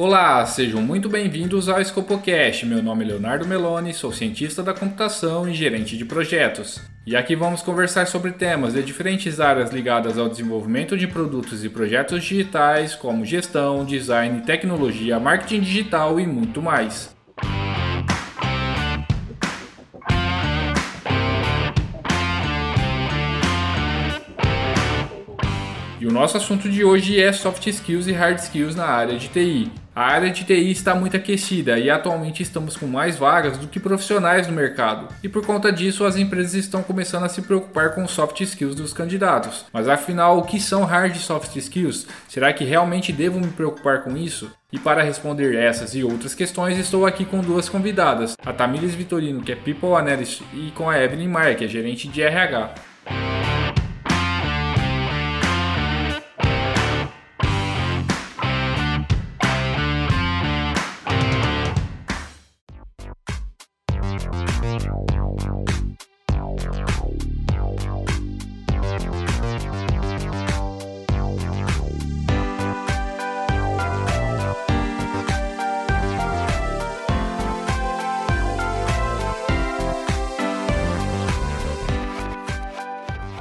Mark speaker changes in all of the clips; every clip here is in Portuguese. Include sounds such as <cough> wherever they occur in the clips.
Speaker 1: Olá, sejam muito bem-vindos ao Scopocast. Meu nome é Leonardo Meloni, sou cientista da computação e gerente de projetos. E aqui vamos conversar sobre temas de diferentes áreas ligadas ao desenvolvimento de produtos e projetos digitais, como gestão, design, tecnologia, marketing digital e muito mais. O nosso assunto de hoje é soft skills e hard skills na área de TI. A área de TI está muito aquecida e atualmente estamos com mais vagas do que profissionais no mercado. E por conta disso, as empresas estão começando a se preocupar com soft skills dos candidatos. Mas afinal, o que são hard e soft skills? Será que realmente devo me preocupar com isso? E para responder essas e outras questões, estou aqui com duas convidadas: a Tamires Vitorino, que é People Analyst, e com a Evelyn Maia, que é gerente de RH.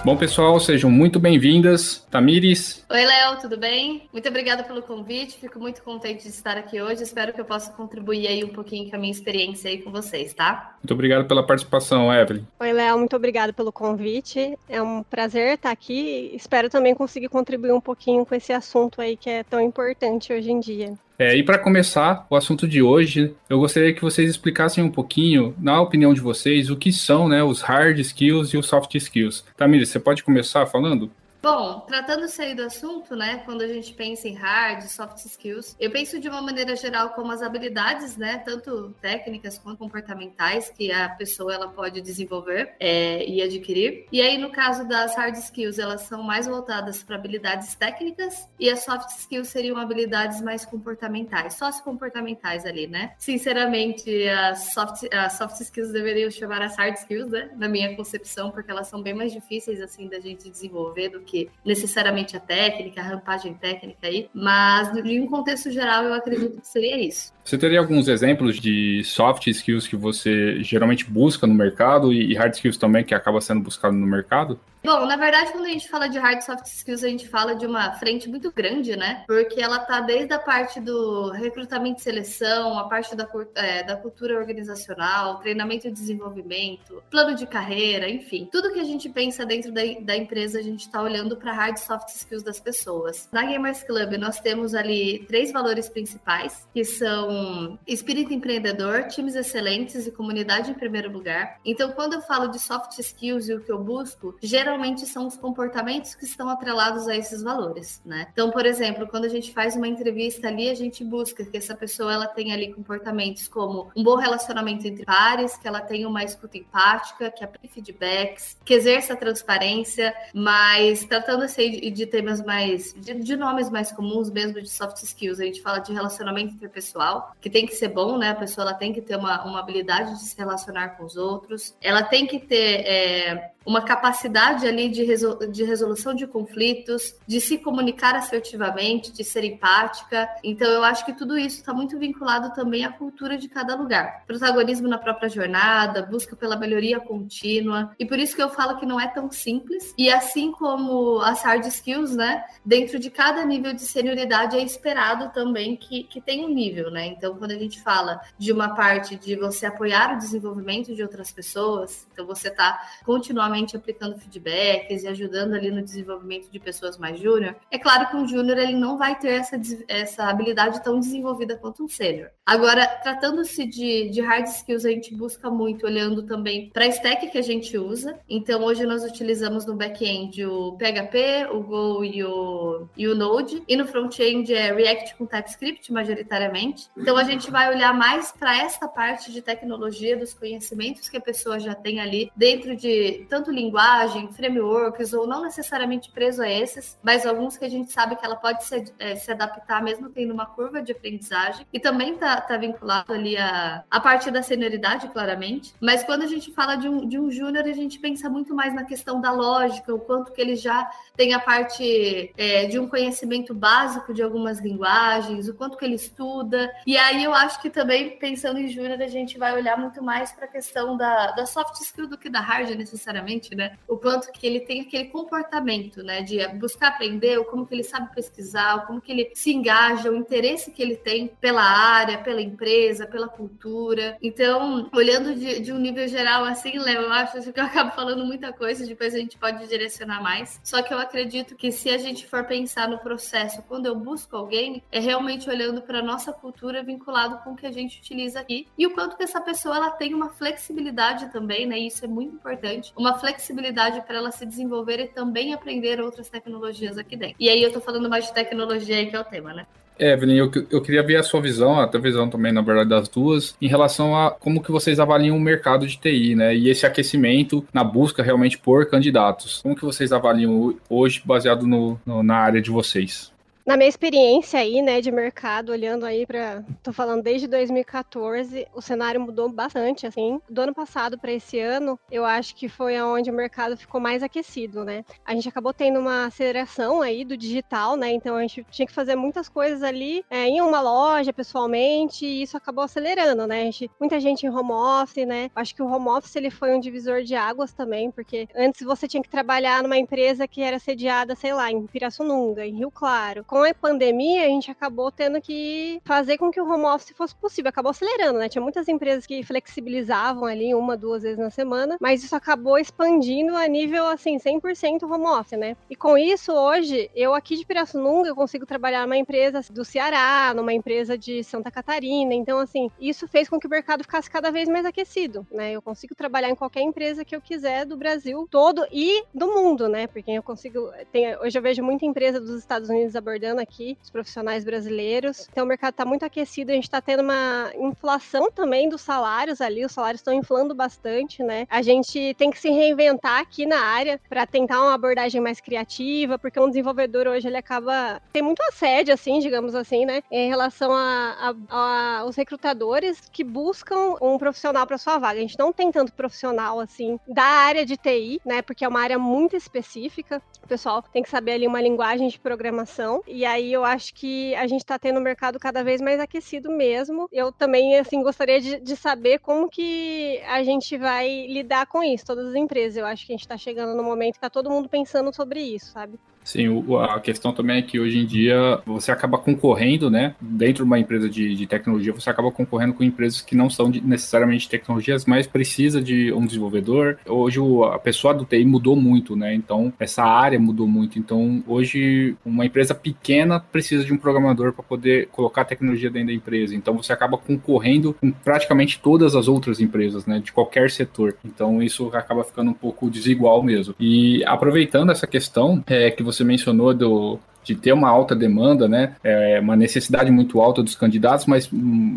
Speaker 1: Bom, pessoal, sejam muito bem-vindas. Tamires.
Speaker 2: Oi, Léo, tudo bem? Muito obrigada pelo convite. Fico muito contente de estar aqui hoje. Espero que eu possa contribuir aí um pouquinho com a minha experiência aí com vocês, tá?
Speaker 1: Muito obrigado pela participação, Evelyn.
Speaker 3: Oi, Léo, muito obrigada pelo convite. É um prazer estar aqui. Espero também conseguir contribuir um pouquinho com esse assunto aí que é tão importante hoje em dia.
Speaker 1: É, e para começar o assunto de hoje, eu gostaria que vocês explicassem um pouquinho, na opinião de vocês, o que são né, os hard skills e os soft skills. Tamir, você pode começar falando?
Speaker 2: Bom, tratando-se aí do assunto, né, quando a gente pensa em hard, soft skills, eu penso de uma maneira geral como as habilidades, né, tanto técnicas quanto comportamentais que a pessoa ela pode desenvolver é, e adquirir. E aí, no caso das hard skills, elas são mais voltadas para habilidades técnicas e as soft skills seriam habilidades mais comportamentais, sociocomportamentais ali, né? Sinceramente, as soft, as soft skills deveriam chamar as hard skills, né, na minha concepção, porque elas são bem mais difíceis, assim, da gente desenvolver do que necessariamente a técnica, a rampagem técnica aí, mas em um contexto geral eu acredito que seria isso.
Speaker 1: Você teria alguns exemplos de soft skills que você geralmente busca no mercado e hard skills também que acaba sendo buscado no mercado?
Speaker 2: Bom, na verdade, quando a gente fala de hard soft skills, a gente fala de uma frente muito grande, né? Porque ela tá desde a parte do recrutamento e seleção, a parte da, é, da cultura organizacional, treinamento e desenvolvimento, plano de carreira, enfim. Tudo que a gente pensa dentro da, da empresa, a gente está olhando para hard soft skills das pessoas. Na Gamers Club, nós temos ali três valores principais, que são espírito empreendedor, times excelentes e comunidade em primeiro lugar. Então, quando eu falo de soft skills e o que eu busco, geralmente são os comportamentos que estão atrelados a esses valores, né? Então, por exemplo, quando a gente faz uma entrevista ali, a gente busca que essa pessoa ela tenha ali comportamentos como um bom relacionamento entre pares, que ela tenha uma escuta empática, que aplique feedbacks, que exerça transparência, mas tratando-se de, de temas mais de, de, nomes mais comuns mesmo de soft skills, a gente fala de relacionamento interpessoal, que tem que ser bom, né? A pessoa ela tem que ter uma, uma habilidade de se relacionar com os outros, ela tem que ter é, uma capacidade ali de, de resolução de conflitos, de se comunicar assertivamente, de ser empática. Então, eu acho que tudo isso está muito vinculado também à cultura de cada lugar. Protagonismo na própria jornada, busca pela melhoria contínua. E por isso que eu falo que não é tão simples. E assim como as hard skills, né? Dentro de cada nível de senioridade é esperado também que, que tenha um nível, né? Então, quando a gente fala de uma parte de você apoiar o desenvolvimento de outras pessoas, então você está continuamente aplicando feedbacks e ajudando ali no desenvolvimento de pessoas mais júnior, é claro que um júnior ele não vai ter essa, essa habilidade tão desenvolvida quanto um sênior. Agora, tratando-se de, de hard skills, a gente busca muito olhando também para a stack que a gente usa. Então, hoje nós utilizamos no back-end o PHP, o Go e o, e o Node, e no front-end é React com TypeScript, majoritariamente. Então, a gente vai olhar mais para essa parte de tecnologia, dos conhecimentos que a pessoa já tem ali dentro de tanto tanto linguagem, frameworks, ou não necessariamente preso a esses, mas alguns que a gente sabe que ela pode se, é, se adaptar mesmo tendo uma curva de aprendizagem, e também está tá vinculado ali a, a parte da senioridade, claramente. Mas quando a gente fala de um, de um júnior, a gente pensa muito mais na questão da lógica, o quanto que ele já tem a parte é, de um conhecimento básico de algumas linguagens, o quanto que ele estuda. E aí eu acho que também, pensando em júnior, a gente vai olhar muito mais para a questão da, da soft skill do que da hard necessariamente, né? O quanto que ele tem aquele comportamento, né? De buscar aprender, como que ele sabe pesquisar, como que ele se engaja, o interesse que ele tem pela área, pela empresa, pela cultura. Então, olhando de, de um nível geral assim, Léo, eu acho que eu acabo falando muita coisa, depois a gente pode direcionar mais. Só que eu acredito que se a gente for pensar no processo, quando eu busco alguém, é realmente olhando para nossa cultura vinculado com o que a gente utiliza aqui e o quanto que essa pessoa ela tem uma flexibilidade também, né? Isso é muito importante, uma flexibilidade para ela se desenvolver e também aprender outras tecnologias aqui dentro. E aí eu tô falando mais de tecnologia aí que é o tema, né?
Speaker 1: Evelyn, eu, eu queria ver a sua visão, a tua visão também, na verdade, das duas, em relação a como que vocês avaliam o mercado de TI, né? E esse aquecimento na busca realmente por candidatos. Como que vocês avaliam hoje, baseado no, no na área de vocês?
Speaker 3: Na minha experiência aí, né, de mercado, olhando aí para, tô falando desde 2014, o cenário mudou bastante, assim. Do ano passado para esse ano, eu acho que foi onde o mercado ficou mais aquecido, né? A gente acabou tendo uma aceleração aí do digital, né? Então a gente tinha que fazer muitas coisas ali é, em uma loja, pessoalmente, e isso acabou acelerando, né? Gente, muita gente em home office, né? Acho que o home office ele foi um divisor de águas também, porque antes você tinha que trabalhar numa empresa que era sediada, sei lá, em Pirassununga, em Rio Claro com a pandemia, a gente acabou tendo que fazer com que o home office fosse possível. Acabou acelerando, né? Tinha muitas empresas que flexibilizavam ali uma, duas vezes na semana, mas isso acabou expandindo a nível, assim, 100% home office, né? E com isso, hoje, eu aqui de Pirassununga, eu consigo trabalhar numa empresa do Ceará, numa empresa de Santa Catarina. Então, assim, isso fez com que o mercado ficasse cada vez mais aquecido, né? Eu consigo trabalhar em qualquer empresa que eu quiser do Brasil todo e do mundo, né? Porque eu consigo. Tem, hoje eu vejo muita empresa dos Estados Unidos abordando aqui, os profissionais brasileiros. Então o mercado está muito aquecido, a gente está tendo uma inflação também dos salários ali, os salários estão inflando bastante, né? A gente tem que se reinventar aqui na área para tentar uma abordagem mais criativa, porque um desenvolvedor hoje ele acaba tem muito assédio assim, digamos assim, né, em relação a, a, a os recrutadores que buscam um profissional para sua vaga. A gente não tem tanto profissional assim da área de TI, né, porque é uma área muito específica. O pessoal tem que saber ali uma linguagem de programação e aí eu acho que a gente está tendo um mercado cada vez mais aquecido mesmo. Eu também, assim, gostaria de, de, saber como que a gente vai lidar com isso, todas as empresas. Eu acho que a gente está chegando no momento que está todo mundo pensando sobre isso, sabe?
Speaker 1: Sim, a questão também é que hoje em dia você acaba concorrendo, né? Dentro de uma empresa de, de tecnologia, você acaba concorrendo com empresas que não são necessariamente tecnologias, mas precisa de um desenvolvedor. Hoje o, a pessoa do TI mudou muito, né? Então, essa área mudou muito. Então, hoje, uma empresa pequena precisa de um programador para poder colocar a tecnologia dentro da empresa. Então, você acaba concorrendo com praticamente todas as outras empresas, né? De qualquer setor. Então, isso acaba ficando um pouco desigual mesmo. E aproveitando essa questão é, que você você mencionou do, de ter uma alta demanda, né? É uma necessidade muito alta dos candidatos, mas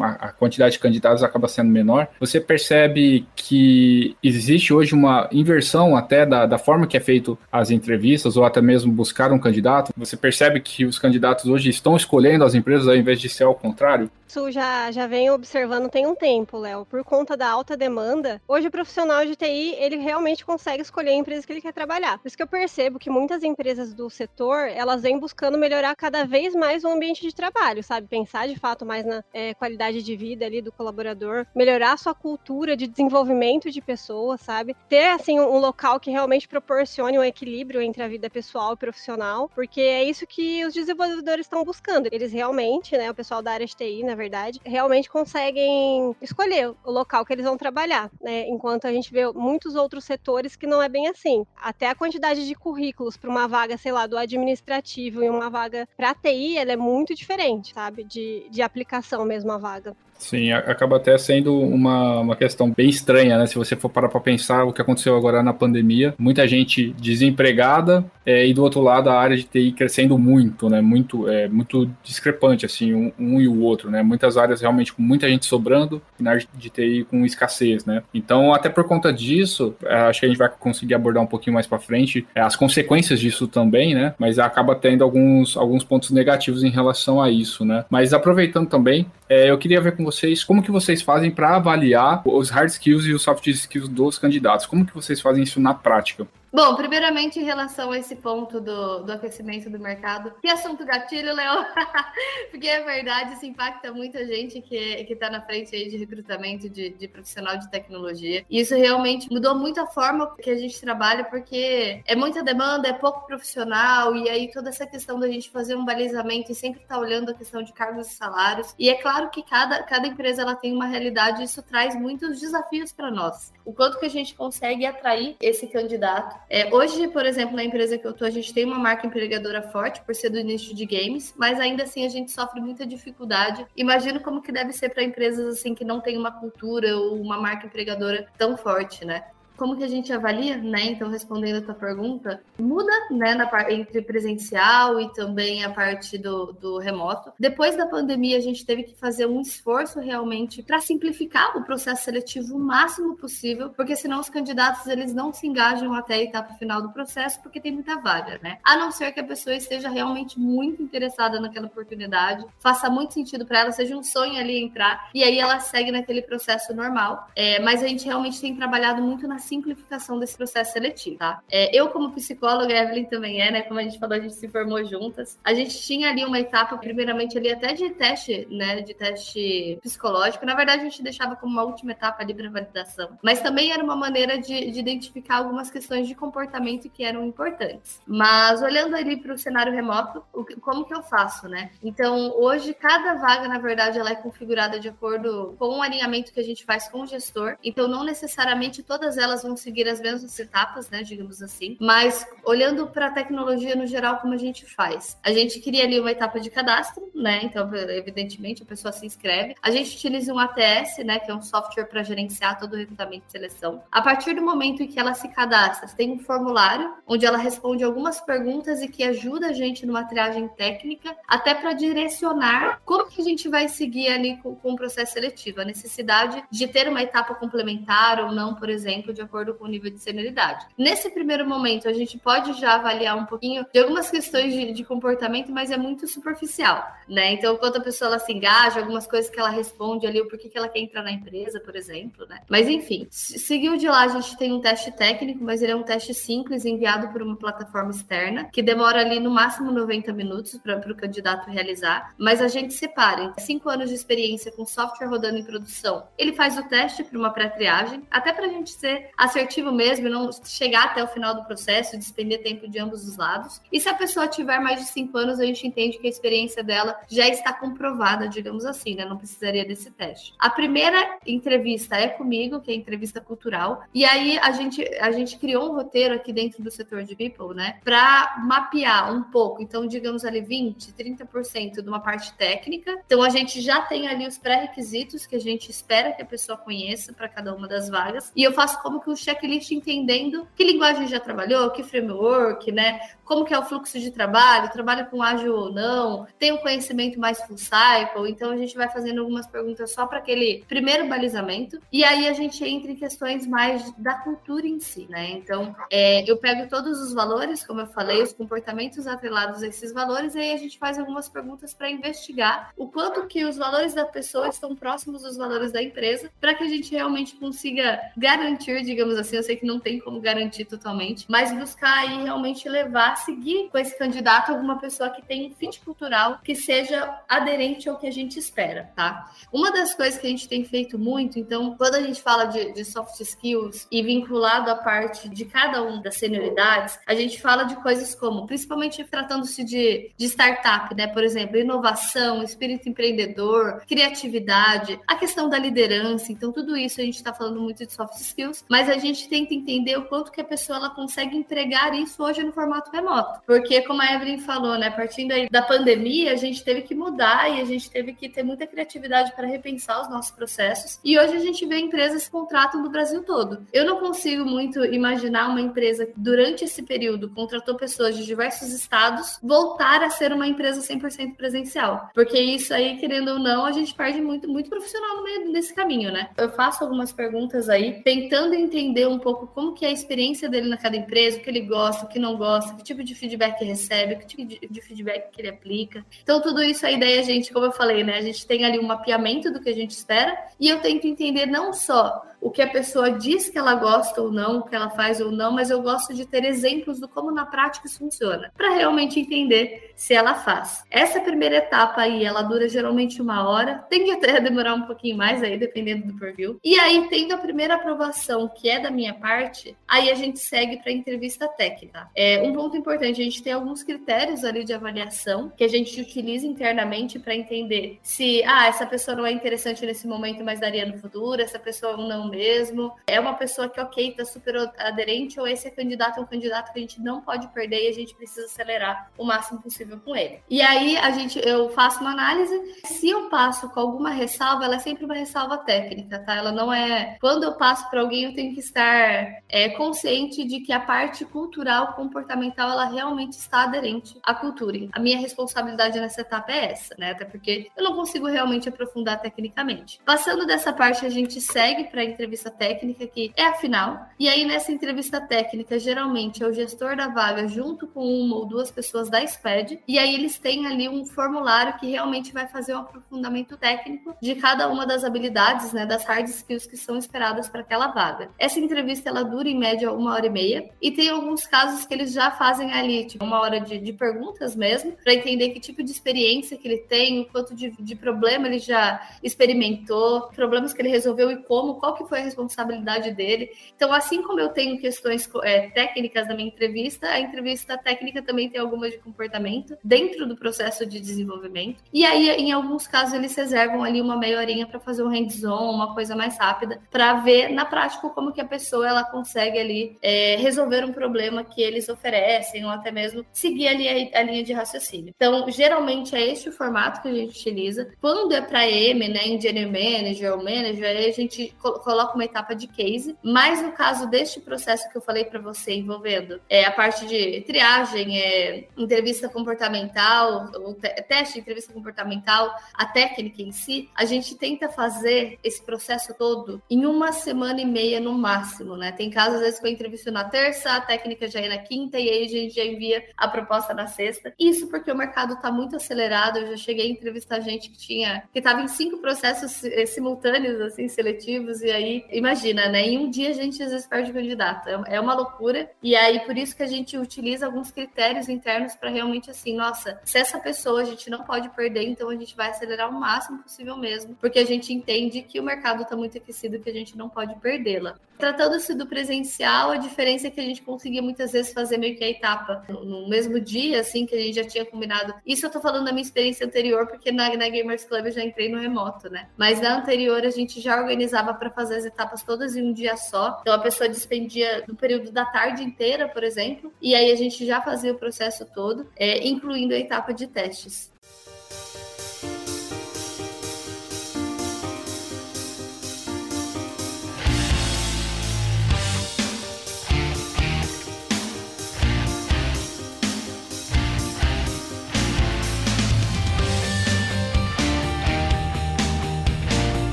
Speaker 1: a quantidade de candidatos acaba sendo menor. Você percebe que existe hoje uma inversão até da, da forma que é feito as entrevistas, ou até mesmo buscar um candidato. Você percebe que os candidatos hoje estão escolhendo as empresas ao invés de ser ao contrário?
Speaker 3: Isso já, já vem observando tem um tempo, Léo. Por conta da alta demanda, hoje o profissional de TI, ele realmente consegue escolher a empresa que ele quer trabalhar. Por isso que eu percebo que muitas empresas do setor, elas vêm buscando melhorar cada vez mais o ambiente de trabalho, sabe? Pensar de fato mais na é, qualidade de vida ali do colaborador, melhorar a sua cultura de desenvolvimento de pessoas, sabe? Ter, assim, um local que realmente proporcione um equilíbrio entre a vida pessoal e profissional, porque é isso que os desenvolvedores estão buscando. Eles realmente, né, o pessoal da área de TI, na verdade, realmente conseguem escolher o local que eles vão trabalhar, né? Enquanto a gente vê muitos outros setores que não é bem assim. Até a quantidade de currículos para uma vaga, sei lá, do administrativo e uma vaga para TI, ela é muito diferente, sabe? De, de aplicação mesmo a vaga.
Speaker 1: Sim, acaba até sendo uma, uma questão bem estranha, né? Se você for parar para pensar o que aconteceu agora na pandemia, muita gente desempregada é, e do outro lado a área de TI crescendo muito, né? Muito, é, muito discrepante, assim, um, um, e o outro, né? Muitas áreas realmente com muita gente sobrando e na área de TI com escassez, né? Então, até por conta disso, é, acho que a gente vai conseguir abordar um pouquinho mais para frente é, as consequências disso também, né? Mas acaba tendo alguns, alguns pontos negativos em relação a isso, né? Mas aproveitando também, é, eu queria ver com vocês como que vocês fazem para avaliar os hard skills e os soft skills dos candidatos. Como que vocês fazem isso na prática?
Speaker 2: Bom, primeiramente em relação a esse ponto do, do aquecimento do mercado, que assunto gatilho, Léo? <laughs> Porque é verdade, isso impacta muita gente que está na frente aí de recrutamento de, de profissional de tecnologia. E isso realmente mudou muito a forma que a gente trabalha, porque é muita demanda, é pouco profissional, e aí toda essa questão da gente fazer um balizamento e sempre estar tá olhando a questão de cargos e salários. E é claro que cada, cada empresa ela tem uma realidade, e isso traz muitos desafios para nós. O quanto que a gente consegue atrair esse candidato é, hoje, por exemplo, na empresa que eu tô, a gente tem uma marca empregadora forte por ser do nicho de games, mas ainda assim a gente sofre muita dificuldade. Imagino como que deve ser para empresas assim que não tem uma cultura ou uma marca empregadora tão forte, né? Como que a gente avalia, né? Então, respondendo a tua pergunta, muda, né, na parte entre presencial e também a parte do, do remoto. Depois da pandemia, a gente teve que fazer um esforço realmente para simplificar o processo seletivo o máximo possível, porque senão os candidatos eles não se engajam até a etapa final do processo, porque tem muita vaga, né? A não ser que a pessoa esteja realmente muito interessada naquela oportunidade, faça muito sentido para ela, seja um sonho ali entrar, e aí ela segue naquele processo normal. É, mas a gente realmente tem trabalhado muito na simplificação desse processo seletivo, tá? É, eu, como psicóloga, a Evelyn também é, né? Como a gente falou, a gente se formou juntas. A gente tinha ali uma etapa, primeiramente, ali até de teste, né? De teste psicológico. Na verdade, a gente deixava como uma última etapa ali para validação. Mas também era uma maneira de, de identificar algumas questões de comportamento que eram importantes. Mas olhando ali para o cenário remoto, o, como que eu faço, né? Então, hoje, cada vaga, na verdade, ela é configurada de acordo com o alinhamento que a gente faz com o gestor. Então, não necessariamente todas elas elas vão seguir as mesmas etapas, né, digamos assim, mas olhando para a tecnologia no geral, como a gente faz? A gente cria ali uma etapa de cadastro, né? Então, evidentemente, a pessoa se inscreve. A gente utiliza um ATS, né, que é um software para gerenciar todo o recrutamento e seleção. A partir do momento em que ela se cadastra, tem um formulário onde ela responde algumas perguntas e que ajuda a gente numa triagem técnica, até para direcionar como que a gente vai seguir ali com, com o processo seletivo, a necessidade de ter uma etapa complementar ou não, por exemplo, de acordo com o nível de senioridade. Nesse primeiro momento, a gente pode já avaliar um pouquinho de algumas questões de, de comportamento, mas é muito superficial, né? Então, quando a pessoa ela se engaja, algumas coisas que ela responde ali, o porquê que ela quer entrar na empresa, por exemplo, né? Mas enfim, seguiu de lá, a gente tem um teste técnico, mas ele é um teste simples enviado por uma plataforma externa, que demora ali no máximo 90 minutos para o candidato realizar, mas a gente separa em cinco anos de experiência com software rodando em produção. Ele faz o teste para uma pré-triagem, até para a gente ser assertivo mesmo, não chegar até o final do processo, despender tempo de ambos os lados. E se a pessoa tiver mais de cinco anos, a gente entende que a experiência dela já está comprovada, digamos assim, né? Não precisaria desse teste. A primeira entrevista é comigo, que é entrevista cultural, e aí a gente, a gente criou um roteiro aqui dentro do setor de people, né, para mapear um pouco, então, digamos ali 20, 30% de uma parte técnica. Então, a gente já tem ali os pré-requisitos que a gente espera que a pessoa conheça para cada uma das vagas, e eu faço como que o checklist entendendo que linguagem já trabalhou, que framework, né? Como que é o fluxo de trabalho, trabalha com ágil ou não, tem um conhecimento mais full cycle, então a gente vai fazendo algumas perguntas só para aquele primeiro balizamento, e aí a gente entra em questões mais da cultura em si, né? Então, é, eu pego todos os valores, como eu falei, os comportamentos atrelados a esses valores, e aí a gente faz algumas perguntas para investigar o quanto que os valores da pessoa estão próximos dos valores da empresa, para que a gente realmente consiga garantir, assim, eu sei que não tem como garantir totalmente, mas buscar aí realmente levar, seguir com esse candidato alguma pessoa que tenha um fit cultural que seja aderente ao que a gente espera, tá? Uma das coisas que a gente tem feito muito, então, quando a gente fala de, de soft skills e vinculado à parte de cada um das senioridades, a gente fala de coisas como, principalmente tratando-se de, de startup, né? Por exemplo, inovação, espírito empreendedor, criatividade, a questão da liderança, então tudo isso a gente está falando muito de soft skills, mas mas a gente tenta entender o quanto que a pessoa ela consegue entregar isso hoje no formato remoto. Porque, como a Evelyn falou, né, partindo aí da pandemia, a gente teve que mudar e a gente teve que ter muita criatividade para repensar os nossos processos. E hoje a gente vê empresas que contratam do Brasil todo. Eu não consigo muito imaginar uma empresa que, durante esse período, contratou pessoas de diversos estados, voltar a ser uma empresa 100% presencial. Porque isso aí, querendo ou não, a gente perde muito, muito profissional no meio desse caminho, né? Eu faço algumas perguntas aí, tentando entender um pouco como que é a experiência dele na cada empresa, o que ele gosta, o que não gosta, que tipo de feedback recebe, que tipo de, de feedback que ele aplica. Então, tudo isso, a ideia, gente, como eu falei, né? A gente tem ali um mapeamento do que a gente espera e eu tento entender não só o que a pessoa diz que ela gosta ou não, o que ela faz ou não, mas eu gosto de ter exemplos do como na prática isso funciona, para realmente entender se ela faz. Essa primeira etapa aí, ela dura geralmente uma hora, tem que até demorar um pouquinho mais aí, dependendo do perfil. E aí, tendo a primeira aprovação, que é da minha parte, aí a gente segue para a entrevista técnica. É um ponto importante, a gente tem alguns critérios ali de avaliação que a gente utiliza internamente para entender se, ah, essa pessoa não é interessante nesse momento, mas daria no futuro, essa pessoa não mesmo, é uma pessoa que, ok, tá super aderente, ou esse é candidato é um candidato que a gente não pode perder e a gente precisa acelerar o máximo possível com ele. E aí a gente, eu faço uma análise, se eu passo com alguma ressalva, ela é sempre uma ressalva técnica, tá? Ela não é. Quando eu passo para alguém, eu tenho que estar é, consciente de que a parte cultural, comportamental, ela realmente está aderente à cultura. A minha responsabilidade nessa etapa é essa, né? Até porque eu não consigo realmente aprofundar tecnicamente. Passando dessa parte, a gente segue para entrevista técnica, que é a final. E aí, nessa entrevista técnica, geralmente é o gestor da vaga junto com uma ou duas pessoas da SPED. E aí, eles têm ali um formulário que realmente vai fazer um aprofundamento técnico de cada uma das habilidades, né, das hard skills que são esperadas para aquela vaga. Essa entrevista, ela dura em média uma hora e meia. E tem alguns casos que eles já fazem ali, tipo, uma hora de, de perguntas mesmo, para entender que tipo de experiência que ele tem, o quanto de, de problema ele já experimentou, problemas que ele resolveu e como, qual que foi a responsabilidade dele. Então, assim como eu tenho questões é, técnicas na minha entrevista, a entrevista técnica também tem algumas de comportamento dentro do processo de desenvolvimento. E aí, em alguns casos, eles reservam ali uma meia horinha para fazer um hands-on, uma coisa mais rápida, para ver na prática como que a pessoa ela consegue ali é, resolver um problema que eles oferecem, ou até mesmo seguir ali a, a linha de raciocínio. Então, geralmente é este o formato que a gente utiliza. Quando é para M, né, Engineer Manager ou Manager, aí a gente coloca uma etapa de case, mas no caso deste processo que eu falei para você envolvendo é a parte de triagem, é, entrevista comportamental, o te teste, entrevista comportamental, a técnica em si, a gente tenta fazer esse processo todo em uma semana e meia no máximo, né? Tem casos às vezes que eu entrevisto na terça, a técnica já é na quinta e aí a gente já envia a proposta na sexta. Isso porque o mercado está muito acelerado. Eu já cheguei a entrevistar gente que tinha que estava em cinco processos eh, simultâneos assim seletivos e aí imagina, né? Em um dia a gente às vezes perde candidato. É, é uma loucura. E aí, por isso que a gente utiliza alguns critérios internos para realmente assim, nossa, se essa pessoa a gente não pode perder, então a gente vai acelerar o máximo possível mesmo, porque a gente entende que o mercado está muito aquecido que a gente não pode perdê-la. Tratando-se do presencial, a diferença é que a gente conseguia muitas vezes fazer meio que a etapa no mesmo dia, assim, que a gente já tinha combinado. Isso eu tô falando da minha experiência anterior, porque na, na Gamers Club eu já entrei no remoto, né? Mas na anterior a gente já organizava para fazer as etapas todas em um dia só. Então a pessoa despendia no período da tarde inteira, por exemplo, e aí a gente já fazia o processo todo, é, incluindo a etapa de testes.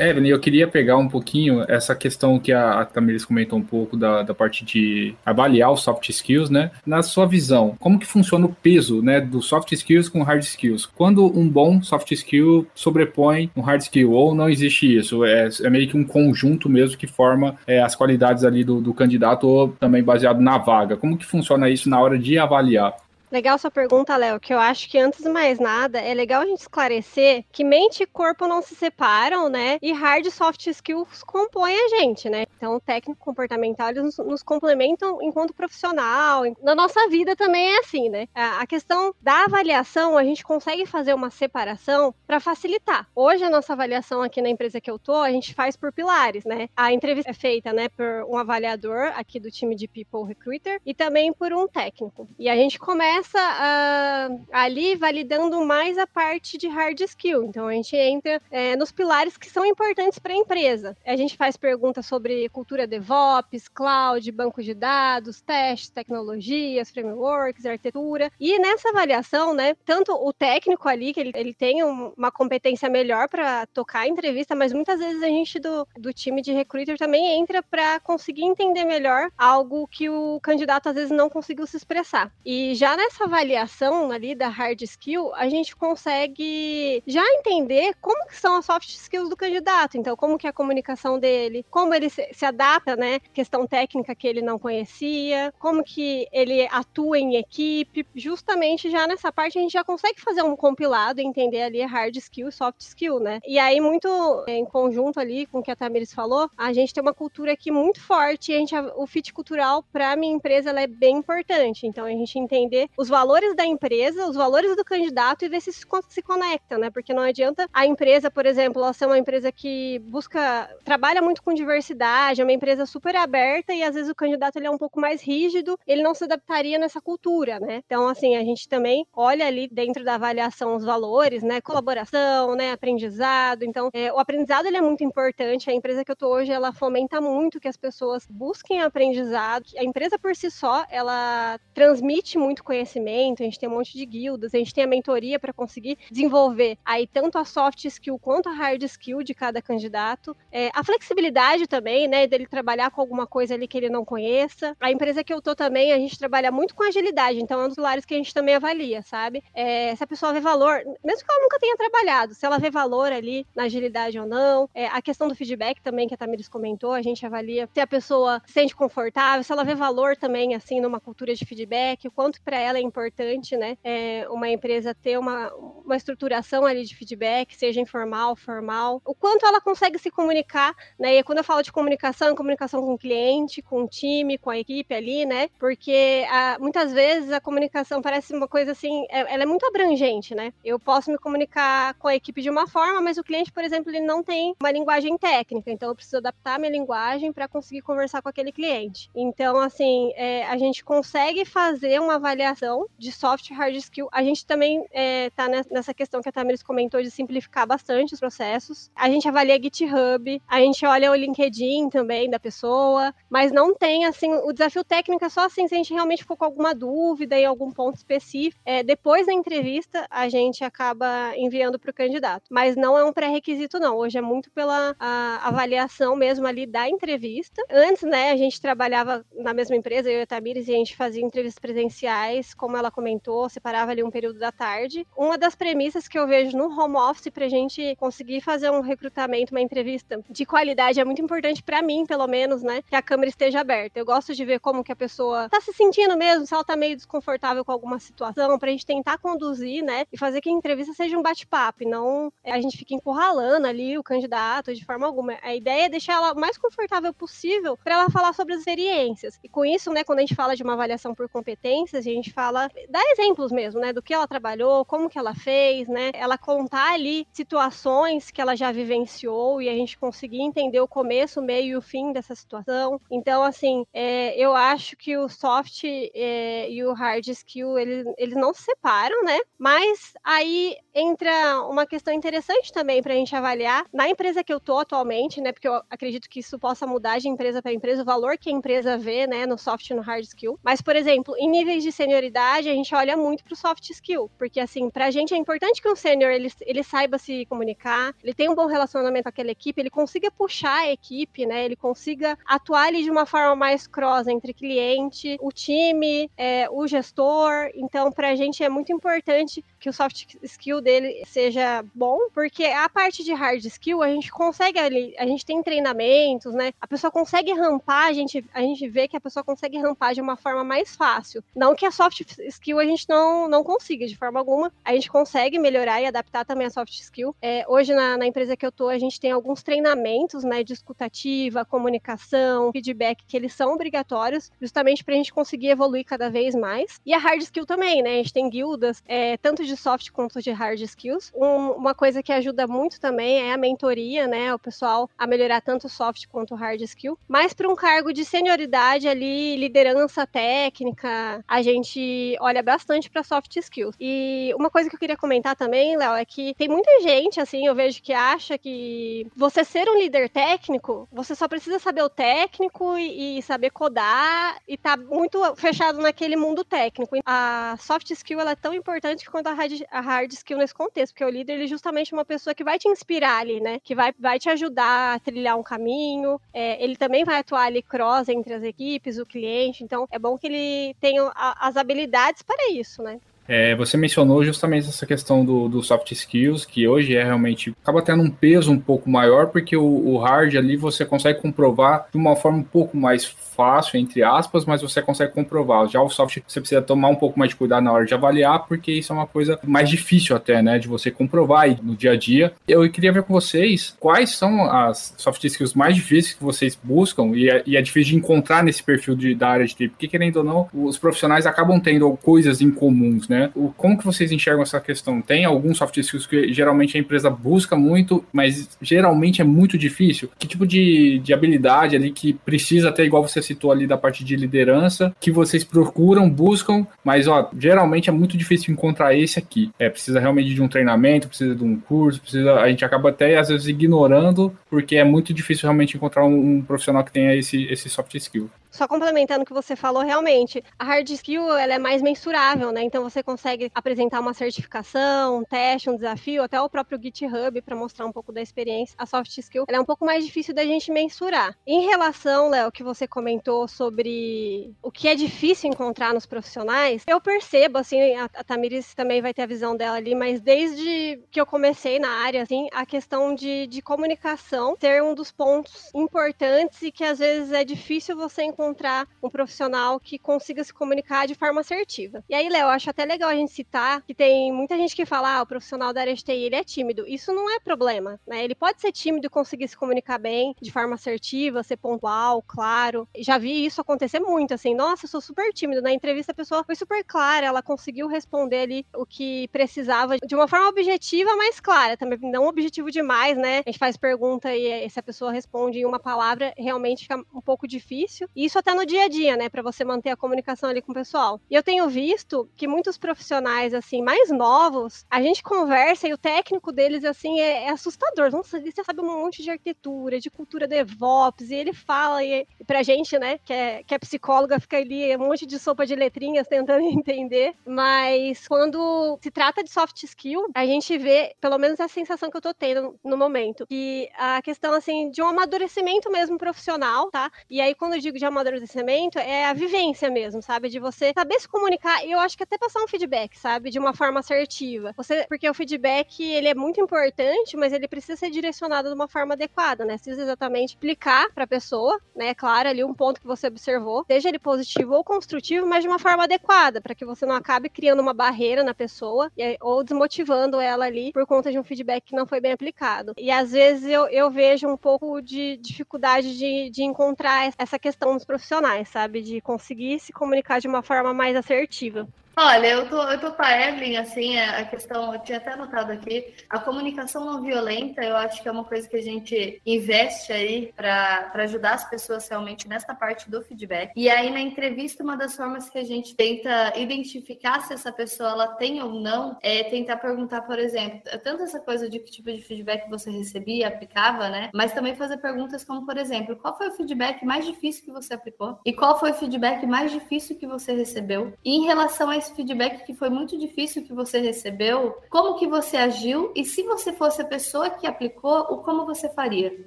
Speaker 1: Evelyn, eu queria pegar um pouquinho essa questão que a, a Tamiris comentou um pouco da, da parte de avaliar os soft skills, né? Na sua visão, como que funciona o peso, né, do soft skills com hard skills? Quando um bom soft skill sobrepõe um hard skill, ou não existe isso? É, é meio que um conjunto mesmo que forma é, as qualidades ali do, do candidato, ou também baseado na vaga. Como que funciona isso na hora de avaliar?
Speaker 3: Legal sua pergunta, Léo, que eu acho que antes de mais nada é legal a gente esclarecer que mente e corpo não se separam, né? E hard e soft skills compõem a gente, né? Então, técnico comportamental, eles nos, complementam enquanto profissional. Na nossa vida também é assim, né? A questão da avaliação, a gente consegue fazer uma separação para facilitar. Hoje, a nossa avaliação aqui na empresa que eu tô, a gente faz por pilares, né? A entrevista é feita, né, por um avaliador aqui do time de People Recruiter e também por um técnico. E a gente começa uh, ali validando mais a parte de hard skill. Então, a gente entra é, nos pilares que são importantes para a empresa. A gente faz perguntas sobre cultura DevOps, cloud, banco de dados, testes, tecnologias, frameworks, arquitetura. E nessa avaliação, né, tanto o técnico ali, que ele, ele tem uma competência melhor para tocar a entrevista, mas muitas vezes a gente do, do time de recruiter também entra para conseguir entender melhor algo que o candidato às vezes não conseguiu se expressar. E já nessa avaliação ali da hard skill, a gente consegue já entender como que são as soft skills do candidato. Então, como que é a comunicação dele, como ele se, adapta, né, questão técnica que ele não conhecia, como que ele atua em equipe. Justamente já nessa parte a gente já consegue fazer um compilado e entender ali hard skill e soft skill, né? E aí muito é, em conjunto ali com o que a Tamiris falou, a gente tem uma cultura aqui muito forte a gente, o fit cultural para minha empresa ela é bem importante. Então a gente entender os valores da empresa, os valores do candidato e ver se se conecta, né? Porque não adianta a empresa, por exemplo, ela ser uma empresa que busca, trabalha muito com diversidade, é uma empresa super aberta e às vezes o candidato ele é um pouco mais rígido, ele não se adaptaria nessa cultura, né? Então, assim, a gente também olha ali dentro da avaliação os valores, né? Colaboração, né? Aprendizado. Então, é, o aprendizado ele é muito importante. A empresa que eu tô hoje, ela fomenta muito que as pessoas busquem aprendizado. A empresa por si só, ela transmite muito conhecimento. A gente tem um monte de guildas, a gente tem a mentoria para conseguir desenvolver aí tanto a soft skill quanto a hard skill de cada candidato. É, a flexibilidade também, né? Dele trabalhar com alguma coisa ali que ele não conheça. A empresa que eu tô também, a gente trabalha muito com agilidade, então é um dos pilares que a gente também avalia, sabe? É, se a pessoa vê valor, mesmo que ela nunca tenha trabalhado, se ela vê valor ali na agilidade ou não. É, a questão do feedback também, que a Tamiris comentou, a gente avalia se a pessoa se sente confortável, se ela vê valor também, assim, numa cultura de feedback, o quanto para ela é importante, né? É, uma empresa ter uma, uma estruturação ali de feedback, seja informal, formal, o quanto ela consegue se comunicar, né? E quando eu falo de comunicação, comunicação com o cliente, com o time, com a equipe ali, né? Porque a, muitas vezes a comunicação parece uma coisa assim, é, ela é muito abrangente, né? Eu posso me comunicar com a equipe de uma forma, mas o cliente, por exemplo, ele não tem uma linguagem técnica, então eu preciso adaptar minha linguagem para conseguir conversar com aquele cliente. Então, assim, é, a gente consegue fazer uma avaliação de soft e hard skill. A gente também está é, nessa questão que a Tamiris comentou de simplificar bastante os processos. A gente avalia GitHub, a gente olha o LinkedIn também da pessoa, mas não tem, assim, o desafio técnico é só assim, se a gente realmente ficou com alguma dúvida em algum ponto específico. É, depois da entrevista, a gente acaba enviando para o candidato. Mas não é um pré-requisito, não. Hoje é muito pela avaliação mesmo ali da entrevista. Antes, né, a gente trabalhava na mesma empresa, eu e a Tamires, e a gente fazia entrevistas presenciais, como ela comentou, separava ali um período da tarde. Uma das premissas que eu vejo no home office para a gente conseguir fazer um recrutamento, uma entrevista de qualidade é muito importante para mim, pelo menos, né, que a câmera esteja aberta. Eu gosto de ver como que a pessoa tá se sentindo mesmo, se ela tá meio desconfortável com alguma situação, pra gente tentar conduzir, né, e fazer que a entrevista seja um bate-papo, não é, a gente fique encurralando ali o candidato de forma alguma. A ideia é deixar ela o mais confortável possível para ela falar sobre as experiências. E com isso, né, quando a gente fala de uma avaliação por competências, a gente fala, dá exemplos mesmo, né, do que ela trabalhou, como que ela fez, né, ela contar ali situações que ela já vivenciou e a gente conseguir entender o começo, o meio e o fim dessa situação. Então, assim, é, eu acho que o soft é, e o hard skill, eles, eles não se separam, né, mas aí entra uma questão interessante também para a gente avaliar na empresa que eu tô atualmente, né? Porque eu acredito que isso possa mudar de empresa para empresa, o valor que a empresa vê, né, no soft e no hard skill. Mas, por exemplo, em níveis de senioridade, a gente olha muito pro soft skill, porque assim, pra gente é importante que um sênior ele, ele saiba se comunicar, ele tenha um bom relacionamento com aquela equipe, ele consiga puxar a equipe, né? Ele consiga atuar ali de uma forma mais cross entre cliente, o time, é, o gestor. Então, pra gente é muito importante que o soft skill dele seja bom, porque a parte de hard skill a gente consegue ali, a gente tem treinamentos, né? A pessoa consegue rampar, a gente, a gente vê que a pessoa consegue rampar de uma forma mais fácil. Não que a soft skill a gente não, não consiga de forma alguma, a gente consegue melhorar e adaptar também a soft skill. É, hoje na, na empresa que eu tô, a gente tem alguns treinamentos, né, de escutativa, comunicação, feedback, que eles são obrigatórios, justamente para a gente conseguir evoluir cada vez mais. E a hard skill também, né? A gente tem guildas, é, tanto de soft quanto de hard skills. Um, uma coisa que ajuda muito também é a mentoria, né? O pessoal a melhorar tanto soft quanto hard skill. Mas para um cargo de senioridade ali, liderança técnica, a gente olha bastante para soft skills. E uma coisa que eu queria comentar também, Léo, é que tem muita gente, assim, eu vejo que acha que você ser um líder técnico, você só precisa saber o técnico e, e saber codar e tá muito fechado naquele mundo técnico. A soft skill ela é tão importante quanto a hard, a hard skill nesse contexto, porque o líder ele é justamente uma pessoa que vai te inspirar ali, né? Que vai, vai te ajudar a trilhar um caminho. É, ele também vai atuar ali cross entre as equipes, o cliente. Então é bom que ele tenha as habilidades para isso, né?
Speaker 1: É, você mencionou justamente essa questão do, do, soft skills, que hoje é realmente acaba tendo um peso um pouco maior, porque o, o hard ali você consegue comprovar de uma forma um pouco mais fácil, entre aspas, mas você consegue comprovar. Já o soft você precisa tomar um pouco mais de cuidado na hora de avaliar, porque isso é uma coisa mais difícil até, né, de você comprovar no dia a dia. Eu queria ver com vocês quais são as soft skills mais difíceis que vocês buscam e é, e é difícil de encontrar nesse perfil de, da área de TI, porque querendo ou não, os profissionais acabam tendo coisas em comuns, né? Né? O, como que vocês enxergam essa questão? Tem alguns soft skills que geralmente a empresa busca muito, mas geralmente é muito difícil? Que tipo de, de habilidade ali que precisa ter, igual você citou ali da parte de liderança, que vocês procuram, buscam, mas ó, geralmente é muito difícil encontrar esse aqui. É, precisa realmente de um treinamento, precisa de um curso, precisa. A gente acaba até às vezes ignorando, porque é muito difícil realmente encontrar um, um profissional que tenha esse, esse soft skill.
Speaker 3: Só complementando o que você falou, realmente, a hard skill ela é mais mensurável, né? Então você consegue apresentar uma certificação, um teste, um desafio, até o próprio GitHub para mostrar um pouco da experiência. A soft skill é um pouco mais difícil da gente mensurar. Em relação, Léo, que você comentou sobre o que é difícil encontrar nos profissionais, eu percebo, assim, a, a Tamiris também vai ter a visão dela ali, mas desde que eu comecei na área, assim, a questão de, de comunicação ser um dos pontos importantes e que às vezes é difícil você encontrar encontrar um profissional que consiga se comunicar de forma assertiva. E aí, Léo, acho até legal a gente citar que tem muita gente que fala, ah, o profissional da área de TI, ele é tímido. Isso não é problema, né? Ele pode ser tímido e conseguir se comunicar bem, de forma assertiva, ser pontual, claro. Já vi isso acontecer muito, assim, nossa, eu sou super tímido. Na entrevista a pessoa foi super clara, ela conseguiu responder ali o que precisava de uma forma objetiva, mas clara, também não objetivo demais, né? A gente faz pergunta e se a pessoa responde em uma palavra, realmente fica um pouco difícil. E isso até no dia a dia, né, para você manter a comunicação ali com o pessoal. E eu tenho visto que muitos profissionais assim mais novos, a gente conversa e o técnico deles assim é, é assustador. Nossa, você sabe um monte de arquitetura, de cultura DevOps e ele fala e, e pra gente, né, que é, que é psicóloga, fica ali um monte de sopa de letrinhas tentando <laughs> entender, mas quando se trata de soft skill, a gente vê, pelo menos a sensação que eu tô tendo no momento, que a questão assim de um amadurecimento mesmo profissional, tá? E aí quando eu digo de amadurecimento amadurecimento é a vivência mesmo, sabe? De você saber se comunicar e eu acho que até passar um feedback, sabe? De uma forma assertiva. Você, porque o feedback, ele é muito importante, mas ele precisa ser direcionado de uma forma adequada, né? Precisa exatamente explicar para a pessoa, né? Claro, ali um ponto que você observou, seja ele positivo ou construtivo, mas de uma forma adequada, para que você não acabe criando uma barreira na pessoa ou desmotivando ela ali por conta de um feedback que não foi bem aplicado. E às vezes eu, eu vejo um pouco de dificuldade de, de encontrar essa questão dos profissionais, sabe? De conseguir se comunicar de uma forma mais assertiva.
Speaker 2: Olha, eu tô, eu tô com a Evelyn, assim, a questão, eu tinha até anotado aqui, a comunicação não violenta, eu acho que é uma coisa que a gente investe aí para ajudar as pessoas realmente nessa parte do feedback. E aí, na entrevista, uma das formas que a gente tenta identificar se essa pessoa ela tem ou não é tentar perguntar, por exemplo, tanto essa coisa de que tipo de feedback você recebia, aplicava, né? Mas também fazer perguntas como, por exemplo, qual foi o feedback mais difícil que você aplicou? E qual foi o feedback mais difícil que você recebeu? E em relação a esse esse feedback que foi muito difícil que você recebeu, como que você agiu e se você fosse a pessoa que aplicou, o como você faria?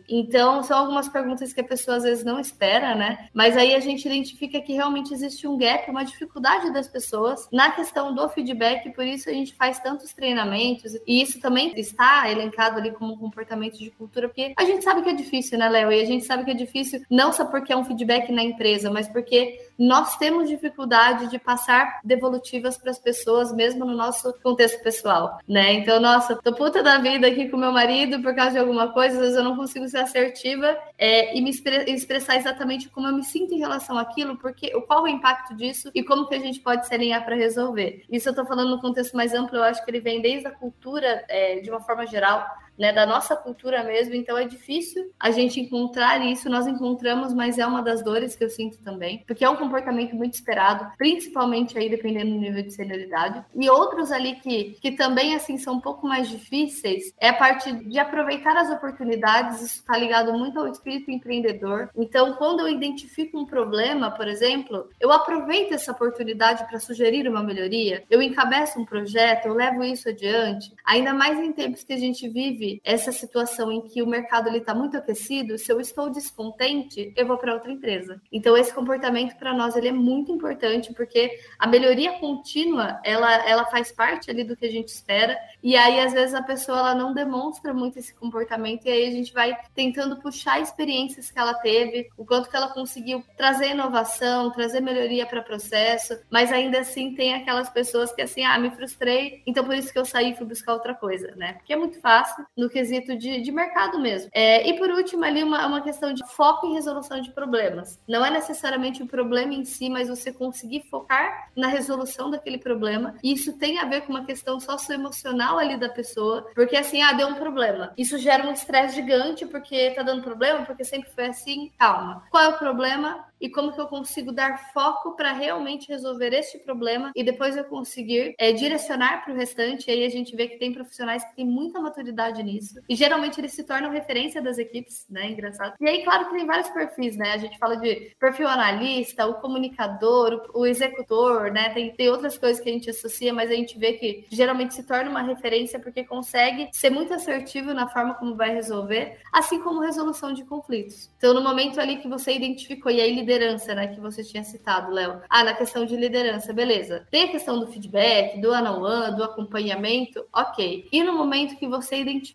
Speaker 2: Então, são algumas perguntas que a pessoa às vezes não espera, né? Mas aí a gente identifica que realmente existe um gap, uma dificuldade das pessoas na questão do feedback, por isso a gente faz tantos treinamentos e isso também está elencado ali como um comportamento de cultura, porque a gente sabe que é difícil, né, Léo? E a gente sabe que é difícil não só porque é um feedback na empresa, mas porque nós temos dificuldade de passar devolutivas para as pessoas, mesmo no nosso contexto pessoal, né? Então, nossa, tô puta da vida aqui com meu marido por causa de alguma coisa, às vezes eu não consigo ser assertiva é, e me expressar exatamente como eu me sinto em relação àquilo, porque qual o impacto disso e como que a gente pode se alinhar para resolver. Isso eu estou falando no contexto mais amplo, eu acho que ele vem desde a cultura, é, de uma forma geral, né, da nossa cultura mesmo, então é difícil a gente encontrar isso, nós encontramos, mas é uma das dores que eu sinto também, porque é um comportamento muito esperado, principalmente aí dependendo do nível de senioridade. E outros ali que, que também assim são um pouco mais difíceis é a parte de aproveitar as oportunidades, isso está ligado muito ao espírito empreendedor. Então, quando eu identifico um problema, por exemplo, eu aproveito essa oportunidade para sugerir uma melhoria, eu encabeço um projeto, eu levo isso adiante, ainda mais em tempos que a gente vive vive essa situação em que o mercado está muito aquecido, se eu estou descontente, eu vou para outra empresa. Então, esse comportamento para nós ele é muito importante, porque a melhoria contínua, ela, ela faz parte ali do que a gente espera, e aí, às vezes, a pessoa ela não demonstra muito esse comportamento, e aí a gente vai tentando puxar experiências que ela teve, o quanto que ela conseguiu trazer inovação, trazer melhoria para o processo, mas ainda assim tem aquelas pessoas que assim, ah, me frustrei, então por isso que eu saí e fui buscar outra coisa, né? Porque é muito fácil, no quesito de, de mercado mesmo. É, e por último, ali, uma, uma questão de foco em resolução de problemas. Não é necessariamente o problema em si, mas você conseguir focar na resolução daquele problema. E isso tem a ver com uma questão socioemocional ali da pessoa, porque assim, ah, deu um problema. Isso gera um estresse gigante porque tá dando problema, porque sempre foi assim. Calma. Qual é o problema? e como que eu consigo dar foco para realmente resolver este problema e depois eu conseguir é, direcionar para o restante. E aí a gente vê que tem profissionais que têm muita maturidade nisso e geralmente eles se tornam referência das equipes, né? Engraçado. E aí, claro que tem vários perfis, né? A gente fala de perfil analista, o comunicador, o, executor, né? Tem, tem outras coisas que a gente associa, mas a gente vê que geralmente se torna uma referência porque consegue ser muito assertivo na forma como vai resolver, assim como resolução de conflitos. Então, no momento ali que você identificou e aí liderança, né, que você tinha citado, Léo. Ah, na questão de liderança, beleza. Tem a questão do feedback, do one-on-one, do acompanhamento, ok. E no momento que você identificou